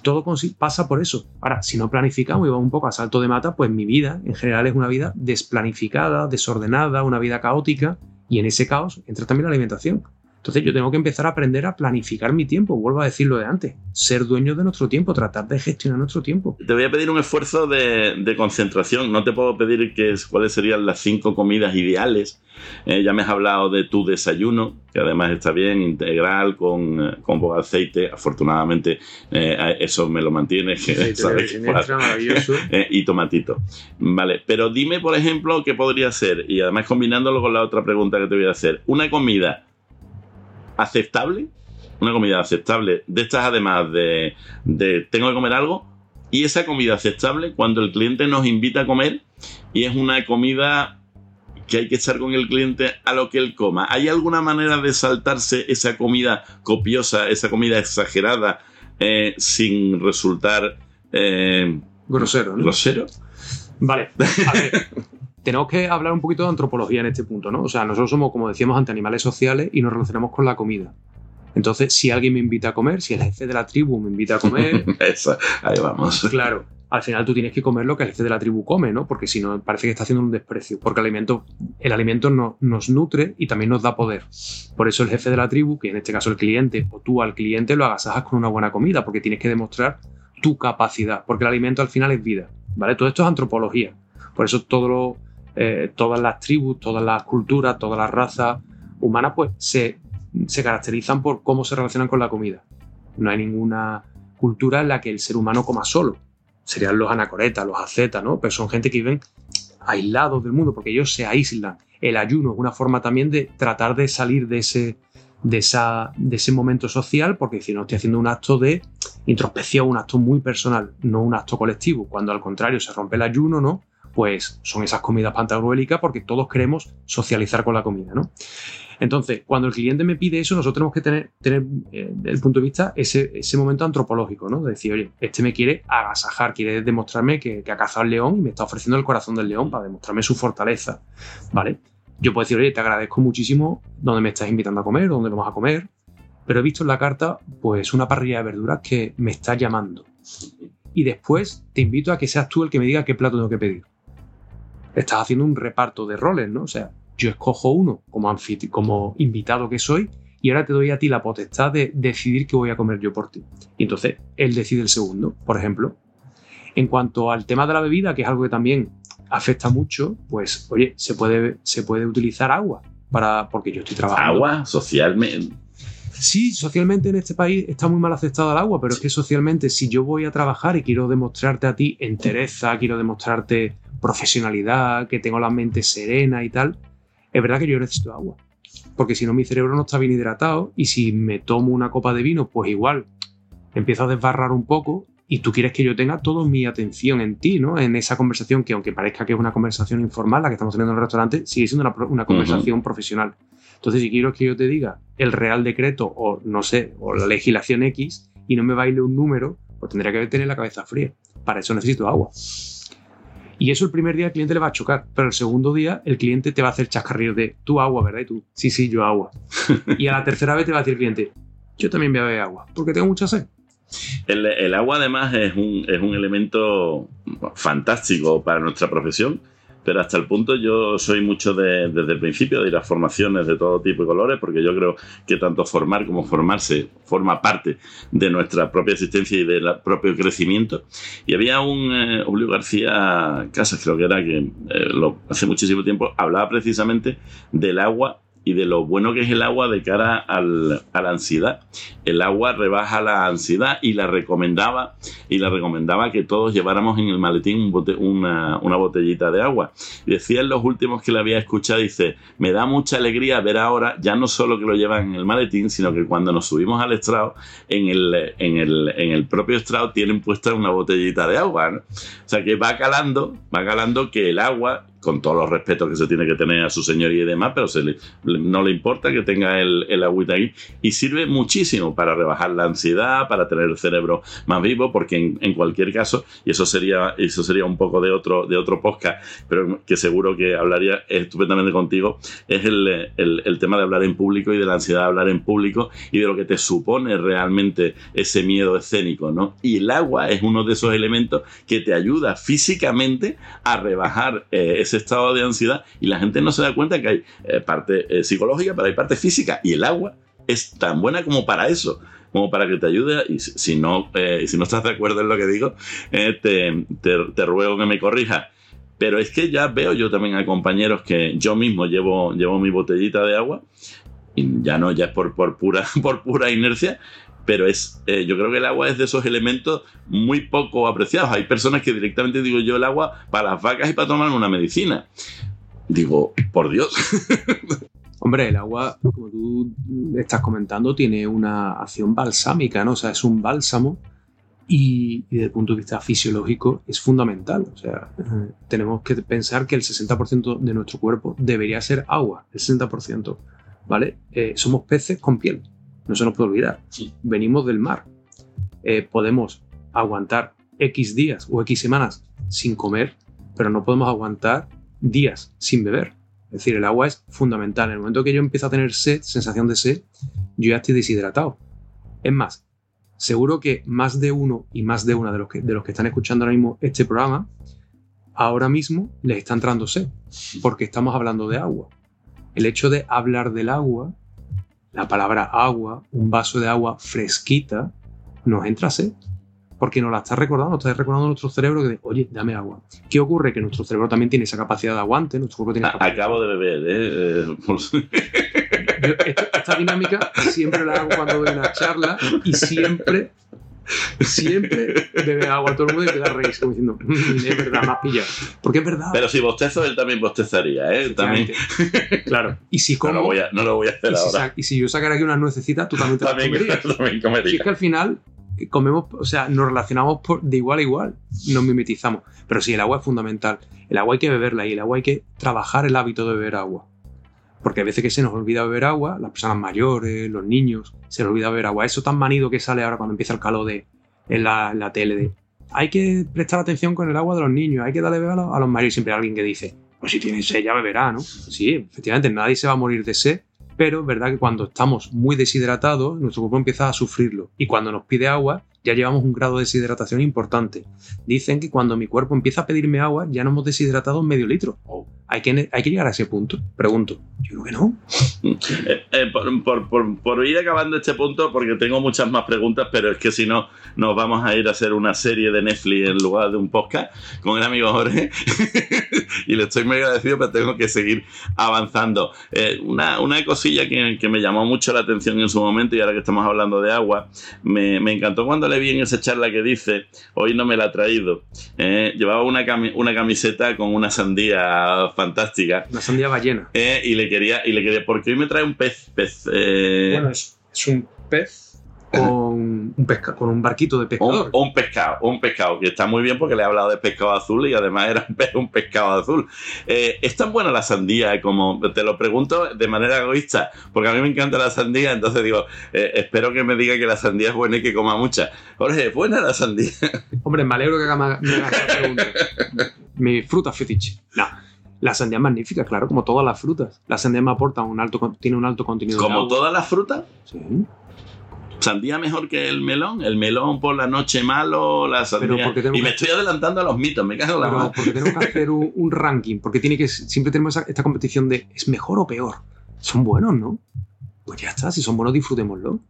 Todo pasa por eso. Ahora, si no planificamos y vamos un poco a salto de mata, pues mi vida en general es una vida desplanificada, desordenada, una vida caótica, y en ese caos entra también la alimentación. Entonces yo tengo que empezar a aprender a planificar mi tiempo, vuelvo a decirlo de antes, ser dueño de nuestro tiempo, tratar de gestionar nuestro tiempo. Te voy a pedir un esfuerzo de, de concentración. No te puedo pedir que es- cuáles serían las cinco comidas ideales. Eh, ya me has hablado de tu desayuno, que además está bien, integral, con, eh, con poco aceite. Afortunadamente, eh, eso me lo mantiene. ¿sabes? [laughs] Eh, y tomatito. Vale, pero dime, por ejemplo, qué podría ser, y además combinándolo con la otra pregunta que te voy a hacer, una comida aceptable, una comida aceptable, de estas además de, de tengo que comer algo, y esa comida aceptable cuando el cliente nos invita a comer y es una comida que hay que estar con el cliente a lo que él coma. ¿Hay alguna manera de saltarse esa comida copiosa, esa comida exagerada, eh, sin resultar eh, Grosero, ¿no? grosero? Vale, a ver, [laughs] tenemos que hablar un poquito de antropología en este punto, ¿no? O sea, nosotros somos, como decíamos antes, animales sociales y nos relacionamos con la comida. Entonces, si alguien me invita a comer, si el jefe de la tribu me invita a comer, [laughs] Esa, ahí vamos. claro, al final tú tienes que comer lo que el jefe de la tribu come, ¿no? Porque si no, parece que está haciendo un desprecio. Porque el alimento, el alimento no- nos nutre y también nos da poder. Por eso el jefe de la tribu, que en este caso el cliente, o tú al cliente lo agasajas con una buena comida, porque tienes que demostrar tu capacidad, porque el alimento al final es vida, ¿vale? Todo esto es antropología. Por eso todo lo- eh, todas las tribus, todas las culturas, todas las razas humanas, pues se, se caracterizan por cómo se relacionan con la comida. No hay ninguna cultura en la que el ser humano coma solo. Serían los anacoretas, los ascetas, ¿no? Pero son gente que viven aislados del mundo, porque ellos se aíslan. El ayuno es una forma también de tratar de salir de ese, de esa, de ese momento social, porque si no estoy haciendo un acto de introspección, un acto muy personal, no un acto colectivo. Cuando al contrario se rompe el ayuno, ¿no? Pues son esas comidas pantagruélicas porque todos queremos socializar con la comida, ¿no? Entonces, cuando el cliente me pide eso, nosotros tenemos que tener, tener eh, desde el punto de vista ese, momento antropológico, ¿no? De decir, oye, este me quiere agasajar, quiere demostrarme que, ha cazado el león y me está ofreciendo el corazón del león para demostrarme su fortaleza, ¿vale? Yo puedo decir, oye, te agradezco muchísimo donde me estás invitando a comer, dónde vamos a comer, pero he visto en la carta, pues, una parrilla de verduras que me está llamando. Y después te invito a que seas tú el que me diga qué plato tengo que pedir. Estás haciendo un reparto de roles, ¿no? O sea, yo escojo uno como, como invitado que soy y ahora te doy a ti la potestad de decidir qué voy a comer yo por ti. Y entonces él decide el segundo, por ejemplo. En cuanto al tema de la bebida, que es algo que también afecta mucho, pues oye, se puede, se puede utilizar agua para, porque yo estoy trabajando. Agua, socialmente. Sí, socialmente en este país está muy mal aceptada el agua, pero es que socialmente si yo voy a trabajar y quiero demostrarte a ti entereza, quiero demostrarte profesionalidad, que tengo la mente serena y tal, es verdad que yo necesito agua. Porque si no mi cerebro no está bien hidratado y si me tomo una copa de vino, pues igual empiezo a desbarrar un poco y tú quieres que yo tenga toda mi atención en ti, ¿no? En esa conversación que aunque parezca que es una conversación informal, la que estamos teniendo en el restaurante, sigue siendo una, conversación profesional. Entonces, si quiero que yo te diga el Real Decreto o no sé, o la legislación X y no me baile un número, pues tendría que tener la cabeza fría. Para eso necesito agua. Y eso el primer día al cliente le va a chocar, pero el segundo día el cliente te va a hacer chascarrillos de tú agua, ¿verdad? Y tú, sí, sí, yo agua. [laughs] y a la tercera vez te va a decir el cliente, yo también voy a beber agua, porque tengo mucha sed. El, el agua además es un, es un elemento fantástico para nuestra profesión pero hasta el punto yo soy mucho de, desde el principio de ir a formaciones de todo tipo y colores, porque yo creo que tanto formar como formarse forma parte de nuestra propia existencia y del propio crecimiento. Y había un eh, García Casas, creo que era, que eh, lo, hace muchísimo tiempo hablaba precisamente del agua y de lo bueno que es el agua de cara al, a la ansiedad. El agua rebaja la ansiedad y la recomendaba y la recomendaba que todos lleváramos en el maletín una, una, botellita de agua. decía en los últimos que le había escuchado, dice, me da mucha alegría ver ahora ya no solo que lo llevan en el maletín, sino que cuando nos subimos al estrado, en el, en el, en el propio estrado tienen puesta una botellita de agua. O sea que va calando, va calando que el agua con todos los respetos que se tiene que tener a su señoría y demás, pero no le importa que tenga el, el, agüita ahí y sirve muchísimo para rebajar la ansiedad, para tener el cerebro más vivo, porque en, cualquier caso, y eso sería, eso sería un poco de otro, de otro podcast, pero que seguro que hablaría estupendamente contigo, es el, el tema de hablar en público y de la ansiedad de hablar en público y de lo que te supone realmente ese miedo escénico, ¿no? Y el agua es uno de esos elementos que te ayuda físicamente a rebajar eh, ese estado de ansiedad y la gente no se da cuenta que hay eh, parte eh, psicológica, pero hay parte física y el agua es tan buena como para eso como para que te ayude y si no, eh, si no estás de acuerdo en lo que digo, te, te, ruego que me corrijas. Pero es que ya veo yo también a compañeros que yo mismo llevo, llevo mi botellita de agua y ya no, ya es por, por, pura, [laughs] por pura inercia, pero es, eh, yo creo que el agua es de esos elementos muy poco apreciados. Hay personas que directamente digo yo el agua para las vacas y para tomar una medicina. Digo, por Dios. [laughs] Hombre, el agua, como tú estás comentando, tiene una acción balsámica, ¿no? O sea, es un bálsamo y, desde el punto de vista fisiológico es fundamental. O sea, tenemos que pensar que el 60% de nuestro cuerpo debería ser agua, el 60%, ¿vale? Eh, somos peces con piel no se nos puede olvidar. Venimos del mar. Eh, podemos aguantar X días o X semanas sin comer, pero no podemos aguantar días sin beber. Es decir, el agua es fundamental. En el momento que yo empiezo a tener sed, sensación de sed, yo ya estoy deshidratado. Es más, seguro que más de uno y más de una de los que, de los que están escuchando ahora mismo este programa, ahora mismo les está entrando sed, porque estamos hablando de agua. El hecho de hablar del agua la palabra agua, un vaso de agua fresquita, nos entra a sed. Porque nos la está recordando, nos está recordando nuestro cerebro que, oye, dame agua. ¿Qué ocurre? Que nuestro cerebro también tiene esa capacidad de aguante. Nuestro tiene Acabo de beber, ¿eh? esta dinámica siempre la hago cuando doy una charla y siempre Siempre bebe agua todo el mundo y te da reír como diciendo, mm, es verdad, más pillado. Porque es verdad. Pero si bostezo, él también bostezaría, ¿eh? También. Claro. Y si como, [laughs] no, lo voy a, no lo voy a hacer y ahora. Si y si yo sacara aquí unas nuececitas, tú también te las comerías. [laughs] También comería. Si es que al final eh, comemos, o sea, nos relacionamos de igual a igual, nos mimetizamos. Pero sí, el agua es fundamental. El agua hay que beberla y el agua hay que trabajar el hábito de beber agua. Porque a veces que se nos olvida beber agua, las personas mayores, los niños, se les olvida beber agua. Eso tan manido que sale ahora cuando empieza el calor de, en, la, tele de hay que prestar atención con el agua de los niños, hay que darle beber a los, mayores. Siempre hay alguien que dice, pues si tiene sed ya beberá, ¿no? Sí, efectivamente, nadie se va a morir de sed, pero es verdad que cuando estamos muy deshidratados, nuestro cuerpo empieza a sufrirlo. Y cuando nos pide agua, ya llevamos un grado de deshidratación importante. Dicen que cuando mi cuerpo empieza a pedirme agua, ya no hemos deshidratado medio litro. Oh. ¿Hay, que, ¿Hay que llegar a ese punto? Pregunto. Yo creo que no. [laughs] Eh, eh, por, por, ir acabando este punto, porque tengo muchas más preguntas, pero es que si no, nos vamos a ir a hacer una serie de Netflix en lugar de un podcast con el amigo Jorge. [laughs] y le estoy muy agradecido, pero tengo que seguir avanzando. Eh, una, una, cosilla que, que, me llamó mucho la atención en su momento, y ahora que estamos hablando de agua, me, me encantó cuando le vi en esa charla que dice, hoy no me la ha traído. llevaba una, una camiseta con una sandía fantástica. Una sandía ballena. Eh, y le quería, y le quería, porque hoy me trae un pez. pez eh, bueno, es, un pez con [laughs] un, pesca, con un barquito de pescador. Un, pescado, un pescado, que está muy bien porque le he hablado de pescado azul y además era [laughs] un, pescado azul. Eh, ¿Es tan buena la sandía como, te lo pregunto de manera egoísta, porque a mí me encanta la sandía, entonces digo, espero que me diga que la sandía es buena y que coma mucha. Jorge, ¿es buena la sandía? [laughs] Hombre, me alegro que me hagas la pregunta. Mi fruta fetiche. No. La sandía es magnífica, claro, como todas las frutas. La sandía me aporta un alto, tiene un alto contenido ¿Como todas las frutas? Sí. ¿Sandía mejor que el melón? ¿El melón por la noche malo? La sandía... Y me estoy adelantando a los mitos, me cago en la porque tenemos que hacer un, un ranking, porque tiene que siempre tenemos esta competición de ¿es mejor o peor? Son buenos, ¿no? Pues ya está, si son buenos, disfrutémoslo.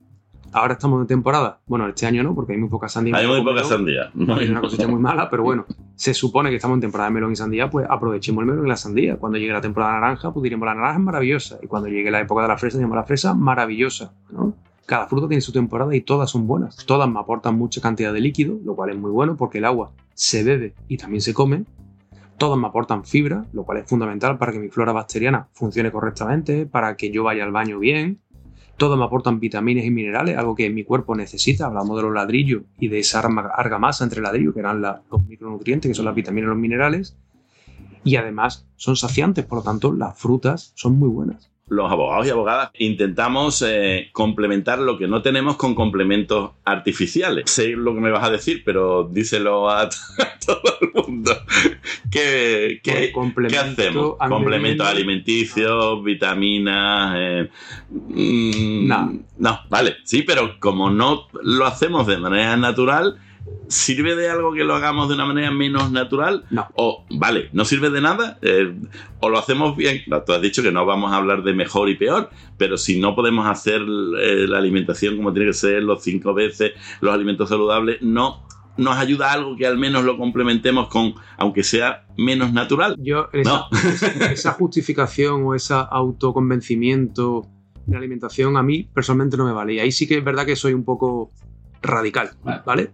Ahora estamos en temporada. Bueno, este año no, porque hay muy poca sandía. Hay muy poco poca melón. sandía. Es una cosecha muy mala, pero bueno, se supone que estamos en temporada de melón y sandía, pues aprovechemos el melón y la sandía. Cuando llegue la temporada de naranja, pues diremos la naranja es maravillosa. Y cuando llegue la época de la fresa, diremos la fresa maravillosa. ¿no? Cada fruta tiene su temporada y todas son buenas. Todas me aportan mucha cantidad de líquido, lo cual es muy bueno porque el agua se bebe y también se come. Todas me aportan fibra, lo cual es fundamental para que mi flora bacteriana funcione correctamente, para que yo vaya al baño bien. Todas me aportan vitaminas y minerales, algo que mi cuerpo necesita. Hablamos de los ladrillos y de esa argamasa entre ladrillos, que eran la- los micronutrientes, que son las vitaminas y los minerales. Y además son saciantes, por lo tanto, las frutas son muy buenas. Los abogados y abogadas intentamos eh, complementar lo que no tenemos con complementos artificiales. Sé lo que me vas a decir, pero díselo a, [laughs] todo el mundo. ¿Qué, qué- Por qué hacemos? Complementos alimenticios, vitaminas. eh, mm, No. No, vale, sí, pero como no lo hacemos de manera natural, ¿sirve de algo que lo hagamos de una manera menos natural? No. O, vale, no sirve de nada, eh, o lo hacemos bien. No, Tú has dicho que no vamos a hablar de mejor y peor, pero si no podemos hacer eh, la alimentación como tiene que ser, los cinco veces, los alimentos saludables, no nos ayuda algo que al menos lo complementemos con, aunque sea menos natural. Yo, esa, No. [laughs] esa- esa justificación o ese autoconvencimiento de alimentación a mí personalmente no me vale. Y ahí sí que es verdad que soy un poco radical, Vale. ¿vale?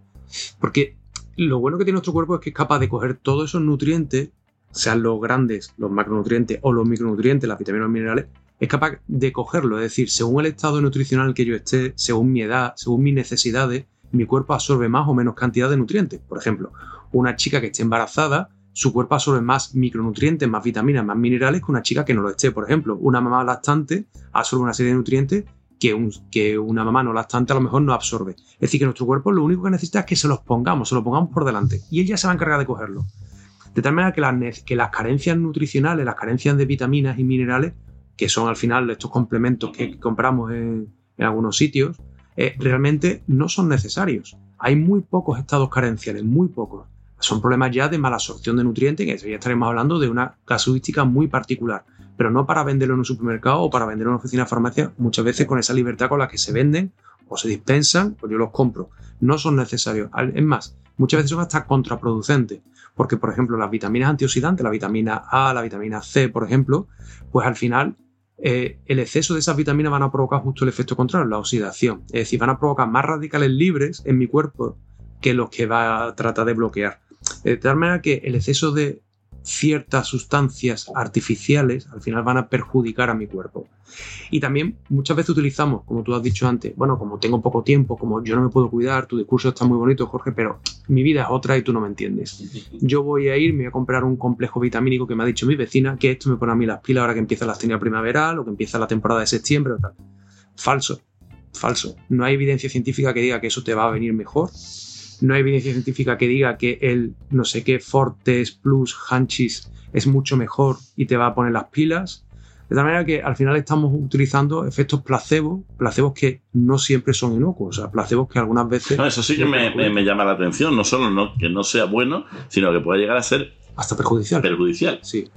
Porque lo bueno que tiene nuestro cuerpo es que es capaz de coger todos esos nutrientes, sean los grandes, los macronutrientes o los micronutrientes, las vitaminas y minerales, es capaz de cogerlo. Es decir, según el estado nutricional que yo esté, según mi edad, según mis necesidades, mi cuerpo absorbe más o menos cantidad de nutrientes. Por ejemplo, una chica que esté embarazada, su cuerpo absorbe más micronutrientes, más vitaminas, más minerales que una chica que no lo esté. Por ejemplo, una mamá lactante absorbe una serie de nutrientes que, un- que una mamá no lactante a lo mejor no absorbe. Es decir, que nuestro cuerpo lo único que necesita es que se los pongamos, se los pongamos por delante. Y él ya se va a encargar de cogerlo. De tal manera que las, carencias nutricionales, las carencias de vitaminas y minerales, que son al final estos complementos que compramos en, algunos sitios, eh, realmente no son necesarios. Hay muy pocos estados carenciales, muy pocos. Son problemas ya de mala absorción de nutrientes, que ya estaremos hablando de una casuística muy particular, pero no para venderlo en un supermercado o para venderlo en una oficina de farmacia, muchas veces con esa libertad con la que se venden o se dispensan, pues yo los compro. No son necesarios. Es más, muchas veces son hasta contraproducentes, porque por ejemplo las vitaminas antioxidantes, la vitamina A, la vitamina C, por ejemplo, pues al final eh, el exceso de esas vitaminas van a provocar justo el efecto contrario, la oxidación. Es decir, van a provocar más radicales libres en mi cuerpo que los que va a tratar de bloquear. De tal manera que el exceso de ciertas sustancias artificiales al final van a perjudicar a mi cuerpo. Y también muchas veces utilizamos, como tú has dicho antes, bueno, como tengo poco tiempo, como yo no me puedo cuidar, tu discurso está muy bonito, Jorge, pero mi vida es otra y tú no me entiendes. Yo voy a ir, me voy a comprar un complejo vitamínico que me ha dicho mi vecina, que esto me pone a mí las pilas ahora que empieza la astenia primaveral o que empieza la temporada de septiembre o tal. Falso, falso. No hay evidencia científica que diga que eso te va a venir mejor. No hay evidencia científica que diga que el no sé qué Fortes Plus Hanchis es mucho mejor y te va a poner las pilas. De tal manera que al final estamos utilizando efectos placebo, placebos que no siempre son inocuos, o sea, placebos que algunas veces No, eso sí que me, me- me llama la atención, no solo no, que no sea bueno, sino que pueda llegar a ser hasta perjudicial. perjudicial. Sí.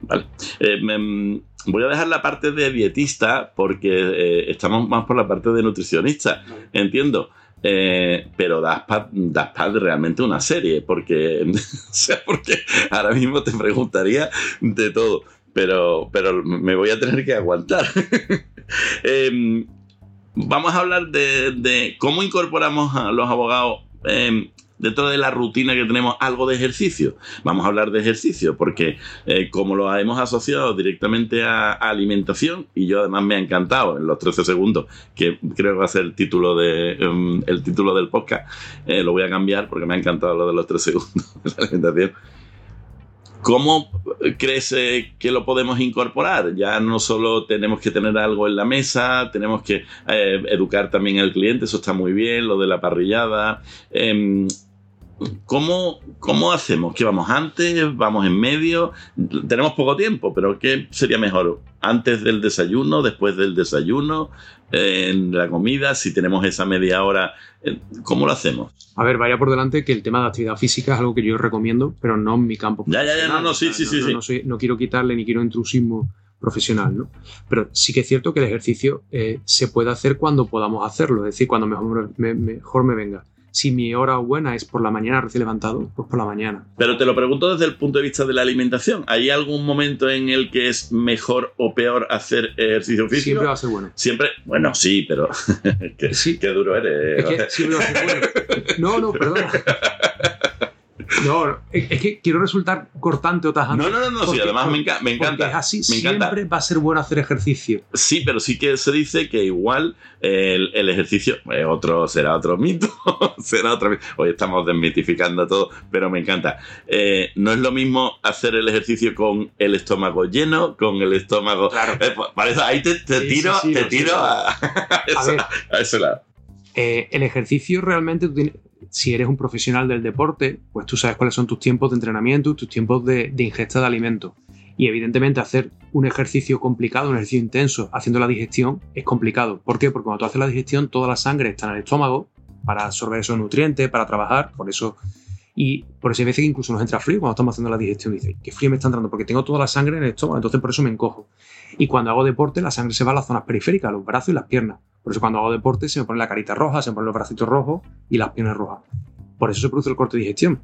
Vale. Eh, me- voy a dejar la parte de dietista porque eh, estamos más por la parte de nutricionista, entiendo. Eh, pero das para das pa realmente una serie, porque, [laughs] sea, porque ahora mismo te preguntaría de todo, pero, pero me voy a tener que aguantar. [laughs] Em, vamos a hablar de, de cómo incorporamos a los abogados em, dentro de la rutina que tenemos algo de ejercicio. Vamos a hablar de ejercicio porque eh, como lo hemos asociado directamente a, alimentación y yo además me ha encantado en los 13 segundos que creo que va a ser el título de em, el título del podcast eh, lo voy a cambiar porque me ha encantado lo de los 13 segundos de la alimentación ¿Cómo crees que lo podemos incorporar? Ya no solo tenemos que tener algo en la mesa, tenemos que eh, educar también al cliente, eso está muy bien, lo de la parrillada. Em, ¿cómo, ¿cómo hacemos? ¿Qué vamos antes? ¿Vamos en medio? Tenemos poco tiempo, pero ¿qué sería mejor? ¿Antes del desayuno? ¿Después del desayuno? ¿En la comida? Si tenemos esa media hora, eh, ¿cómo lo hacemos? A ver, vaya por delante que el tema de actividad física es algo que yo recomiendo, pero no en mi campo. Ya, ya, ya, no, no, sí, sí, sí. no, sí. no soy- no quiero quitarle ni quiero intrusismo profesional, ¿no? Pero sí que es cierto que el ejercicio eh, se puede hacer cuando podamos hacerlo, es decir, cuando mejor me, mejor me venga. Si mi hora buena es por la mañana recién levantado, pues por la mañana. Pero te lo pregunto desde el punto de vista de la alimentación. ¿Hay algún momento en el que es mejor o peor hacer ejercicio físico? Siempre va a ser bueno. Siempre, bueno, sí, pero [laughs] qué, Sí. qué duro eres. Es que siempre va a ser bueno. No, no, perdona. [laughs] No, es que quiero resultar cortante o tajante. No, no, no, no, sí, además me, enca- me Porque encanta. es así, me siempre encanta. va a ser bueno hacer ejercicio. Sí, pero sí que se dice que igual el, el ejercicio eh, otro será otro mito, [laughs] será otro mito. Hoy estamos desmitificando todo, pero me encanta. Eh, no es lo mismo hacer el ejercicio con el estómago lleno, con el estómago. Claro. Eh, para eso ahí te, te Sí, tiro, sí, sí, te tiro [laughs] a, a A ese lado. eh, el ejercicio realmente, si eres un profesional del deporte, pues tú sabes cuáles son tus tiempos de entrenamiento, tus tiempos de, ingesta de alimentos. Y evidentemente hacer un ejercicio complicado, un ejercicio intenso, haciendo la digestión, es complicado. ¿Por qué? Porque cuando tú haces la digestión, toda la sangre está en el estómago para absorber esos nutrientes, para trabajar, por eso... Y por eso hay veces que incluso nos entra frío cuando estamos haciendo la digestión. Dice, ¿qué frío me está entrando? Porque tengo toda la sangre en el estómago, entonces por eso me encojo. Y cuando hago deporte, la sangre se va a las zonas periféricas, los brazos y las piernas. Por eso cuando hago deporte se me pone la carita roja, se me ponen los bracitos rojos y las piernas rojas. Por eso se produce el corte de digestión.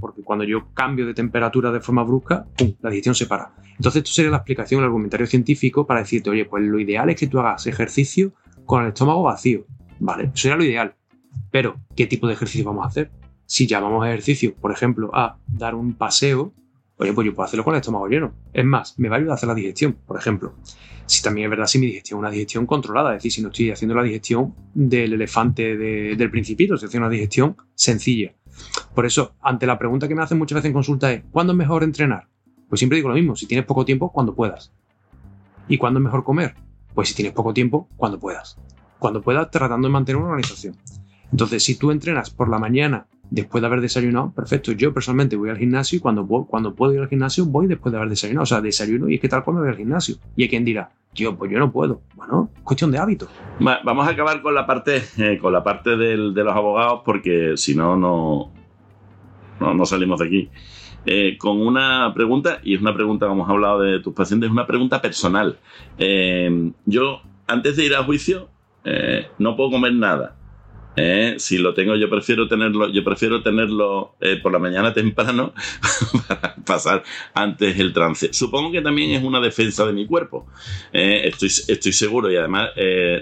Porque cuando yo cambio de temperatura de forma brusca, ¡pum! la digestión se para. Entonces, esto sería la explicación, el argumentario científico para decirte, oye, pues lo ideal es que tú hagas ejercicio con el estómago vacío. ¿Vale? Eso sería lo ideal. Pero, ¿qué tipo de ejercicio vamos a hacer? Si llamamos ejercicio, por ejemplo, a dar un paseo, oye, pues yo puedo hacerlo con el estómago lleno. Es más, me va a ayudar a hacer la digestión, por ejemplo. Si también es verdad, si mi digestión es una digestión controlada, es decir, si no estoy haciendo la digestión del elefante de- del principito, estoy haciendo una digestión sencilla. Por eso, ante la pregunta que me hacen muchas veces en consulta es, ¿cuándo es mejor entrenar? Pues siempre digo lo mismo, si tienes poco tiempo, cuando puedas. ¿Y cuándo es mejor comer? Pues si tienes poco tiempo, cuando puedas. Cuando puedas, tratando de mantener una organización. Entonces, si tú entrenas por la mañana después de haber desayunado, perfecto. Yo personalmente voy al gimnasio y cuando, cuando puedo ir al gimnasio voy después de haber desayunado. O sea, desayuno y es que tal cual me voy al gimnasio. Y hay quien dirá, tío, pues yo no puedo. Bueno, es cuestión de hábito. Va- Vamos a acabar con la parte, eh, con la parte del- de los abogados, porque si no, no, no, salimos de aquí. Eh, con una pregunta, y es una pregunta, como hemos hablado de tus pacientes, es una pregunta personal. Eh, yo, antes de ir a juicio, no puedo comer nada. Eh, si lo tengo, yo prefiero tenerlo, yo prefiero tenerlo eh, por la mañana temprano [laughs] para pasar antes el trance. Supongo que también es una defensa de mi cuerpo. Eh, estoy, estoy seguro y además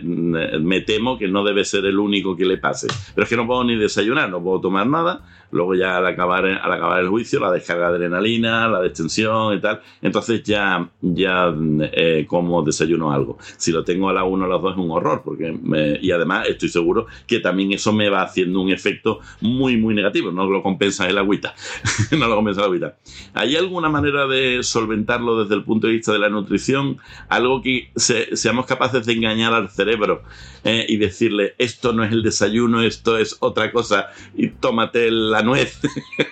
me temo que no debe ser el único que le pase. Pero es que no puedo ni desayunar, no puedo tomar nada. Luego ya al acabar, al acabar el juicio, la descarga de adrenalina, la destensión y tal. Entonces ya, ya eh, como desayuno algo. Si lo tengo a la 1 o a las 2 es un horror. Porque y además estoy seguro que también eso me va haciendo un efecto muy, muy negativo. No lo compensa el agüita. [laughs] no lo compensa el agüita. ¿Hay alguna manera de solventarlo desde el punto de vista de la nutrición? Algo que se- seamos capaces de engañar al cerebro eh, y decirle esto no es el desayuno, esto es otra cosa y tómate la nuez.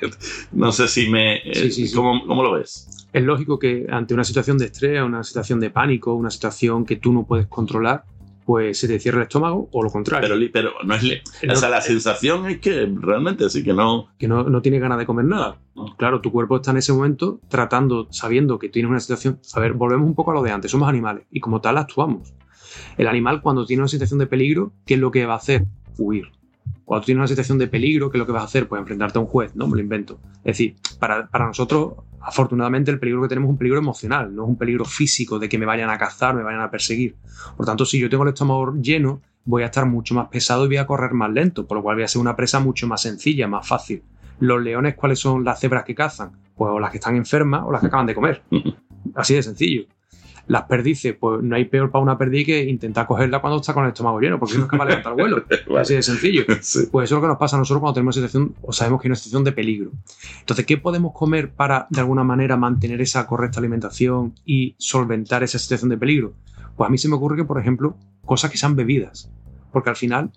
[laughs] no sé si me... eh, Sí, sí, sí. ¿cómo, cómo lo ves? Es lógico que ante una situación de estrés, una situación de pánico, una situación que tú no puedes controlar, pues se te cierra el estómago o lo contrario, Pero, no es... le- o sea, la sensación es que realmente sí que no... que no, no tienes ganas de comer nada. no. Claro, tu cuerpo está en ese momento tratando, sabiendo que tienes una situación... A ver, volvemos un poco a lo de antes, somos animales y como tal actuamos. El animal cuando tiene una situación de peligro, ¿qué es lo que va a hacer? Huir. Cuando tienes una situación de peligro, ¿qué es lo que vas a hacer? Pues enfrentarte a un juez, ¿no? Me lo invento. Es decir, para, para nosotros, afortunadamente, el peligro que tenemos es un peligro emocional, no es un peligro físico de que me vayan a cazar, me vayan a perseguir. Por tanto, si yo tengo el estómago lleno, voy a estar mucho más pesado y voy a correr más lento, por lo cual voy a ser una presa mucho más sencilla, más fácil. Los leones, ¿cuáles son las cebras que cazan? Pues o las que están enfermas o las que acaban de comer. [laughs] Así de sencillo. Las perdices, pues no hay peor para una perdiz que intentar cogerla cuando está con el estómago lleno, porque no es capaz de levantar vuelo. Vale. [laughs] Así de sencillo. [laughs] Sí. Pues eso es lo que nos pasa a nosotros cuando tenemos una situación o sabemos que hay una situación de peligro. Entonces, ¿qué podemos comer para de alguna manera mantener esa correcta alimentación y solventar esa situación de peligro? Pues a mí se me ocurre que, por ejemplo, cosas que sean bebidas. Porque al final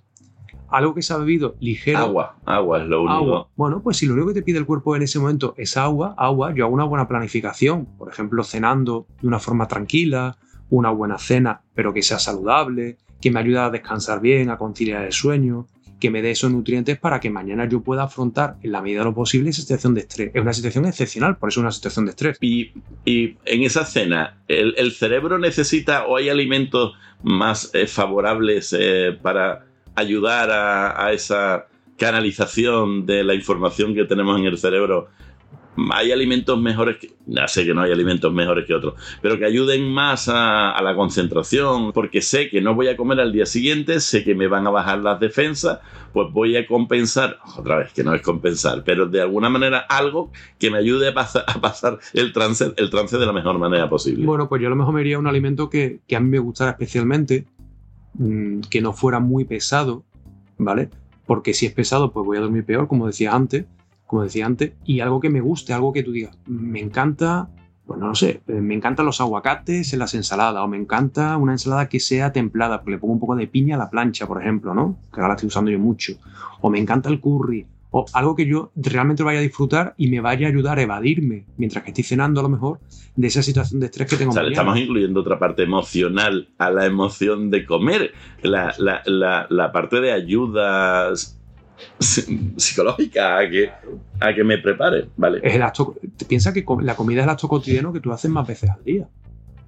algo que se ha bebido ligero. Agua, agua es lo único. Agua. Bueno, pues si lo único que te pide el cuerpo en ese momento es agua, agua, yo hago una buena planificación. Por ejemplo, cenando de una forma tranquila, una buena cena, pero que sea saludable, que me ayude a descansar bien, a conciliar el sueño, que me dé esos nutrientes para que mañana yo pueda afrontar en la medida de lo posible esa situación de estrés. Es una situación excepcional, por eso es una situación de estrés. Y, y en esa cena, ¿el, el, cerebro necesita o hay alimentos más eh, favorables eh, para ayudar a, esa canalización de la información que tenemos en el cerebro hay alimentos mejores que. Sé que no hay alimentos mejores que otros, pero que ayuden más a, la concentración, porque sé que no voy a comer al día siguiente, sé que me van a bajar las defensas, pues voy a compensar, otra vez que no es compensar, pero de alguna manera algo que me ayude a pasar, el trance de la mejor manera posible. Bueno, pues yo a lo mejor me iría un alimento que, que a mí me gustara especialmente, mmm, que no fuera muy pesado, ¿vale? Porque si es pesado, pues voy a dormir peor, como decía antes como decía antes, y algo que me guste, algo que tú digas, me encanta, pues no lo sé, me encantan los aguacates en las ensaladas, o me encanta una ensalada que sea templada, porque le pongo un poco de piña a la plancha, por ejemplo, ¿no? Que ahora la estoy usando yo mucho. O me encanta el curry, o algo que yo realmente vaya a disfrutar y me vaya a ayudar a evadirme, mientras que estoy cenando a lo mejor, de esa situación de estrés que tengo. O sea, estamos incluyendo otra parte emocional a la emoción de comer, la, la, la, la parte de ayudas psicológica a que, a que me prepare, ¿vale? Es el acto, piensa que la comida es el acto cotidiano que tú haces más veces al día.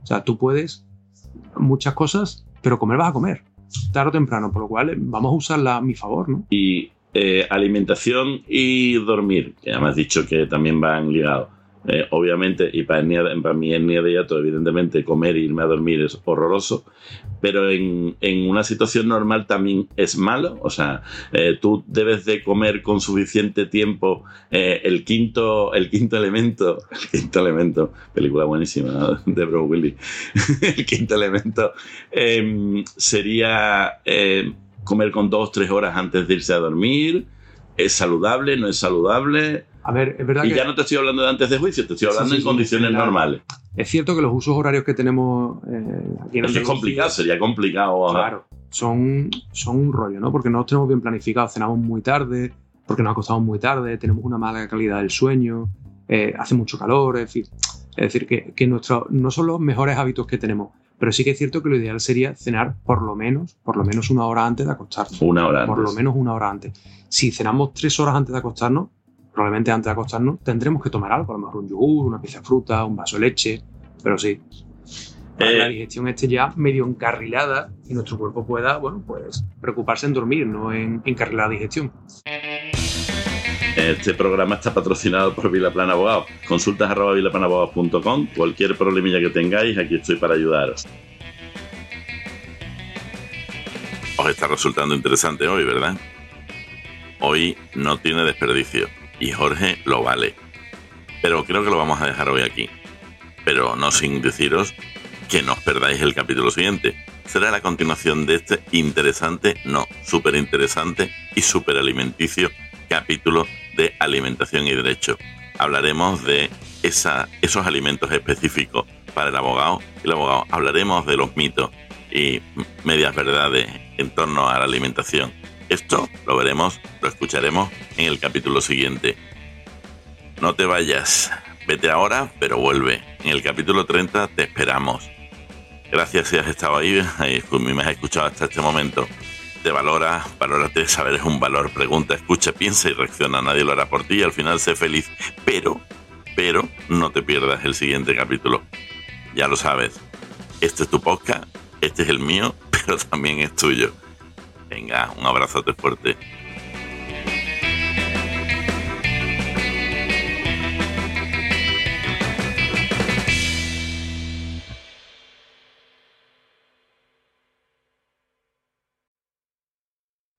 O sea, tú puedes muchas cosas, pero comer vas a comer, tarde o temprano, por lo cual vamos a usarla a mi favor, ¿no? Y eh, alimentación y dormir, que ya me has dicho que también van ligados. Eh, obviamente, y para, para mi etnia de hiato, evidentemente, comer e irme a dormir es horroroso, pero en, en una situación normal también es malo. O sea, eh, tú debes de comer con suficiente tiempo el, quinto, el quinto elemento, [laughs] el quinto elemento, película buenísima [laughs] de Bro Willy, [laughs] el quinto elemento em, sería comer con dos, tres horas antes de irse a dormir. ¿Es saludable? ¿No es saludable? A ver, es verdad y que... ya no te estoy hablando de antes de juicio, te estoy hablando sí, sí, en condiciones claro. normales. Es cierto que los usos horarios que tenemos eh, aquí en es, que es complicado, sería complicado. Claro, son, son un rollo, ¿no? Porque no los tenemos bien planificados, cenamos muy tarde, porque nos acostamos muy tarde, tenemos una mala calidad del sueño, eh, hace mucho calor, en fin. Es decir, que, que nuestro, no son los mejores hábitos que tenemos, pero sí que es cierto que lo ideal sería cenar por lo menos, por lo menos una hora antes de acostarnos. Una hora Por antes. lo menos una hora antes. Si cenamos tres horas antes de acostarnos, probablemente antes de acostarnos tendremos que tomar algo, a lo mejor un yogur, una pieza de fruta, un vaso de leche, pero sí. Eh. la digestión esté ya medio encarrilada y nuestro cuerpo pueda, bueno, pues preocuparse en dormir, no en encarrilar la digestión. Este programa está patrocinado por Vilaplan Abogado. Consultas arroba vilaplanabogados.com. Cualquier problemilla que tengáis, aquí estoy para ayudaros. Os está resultando interesante hoy, ¿verdad? Hoy no tiene desperdicio y Jorge lo vale. Pero creo que lo vamos a dejar hoy aquí. Pero no sin deciros que no os perdáis el capítulo siguiente. Será la continuación de este interesante, no, súper interesante y súper alimenticio capítulo de alimentación y derecho. Hablaremos de esos alimentos específicos para el abogado y el abogado. Hablaremos de los mitos y medias verdades en torno a la alimentación. Esto lo veremos, lo escucharemos en el capítulo siguiente. No te vayas, vete ahora, pero vuelve. En el capítulo 30 te esperamos. Gracias si has estado ahí y [laughs] me has escuchado hasta este momento. Te valora, valórate, saber es un valor. Pregunta, escucha, piensa y reacciona. Nadie lo hará por ti y al final sé feliz. Pero, pero, no te pierdas el siguiente capítulo. Ya lo sabes. Este es tu podcast, este es el mío, [laughs] pero también es tuyo. Venga, un abrazote fuerte.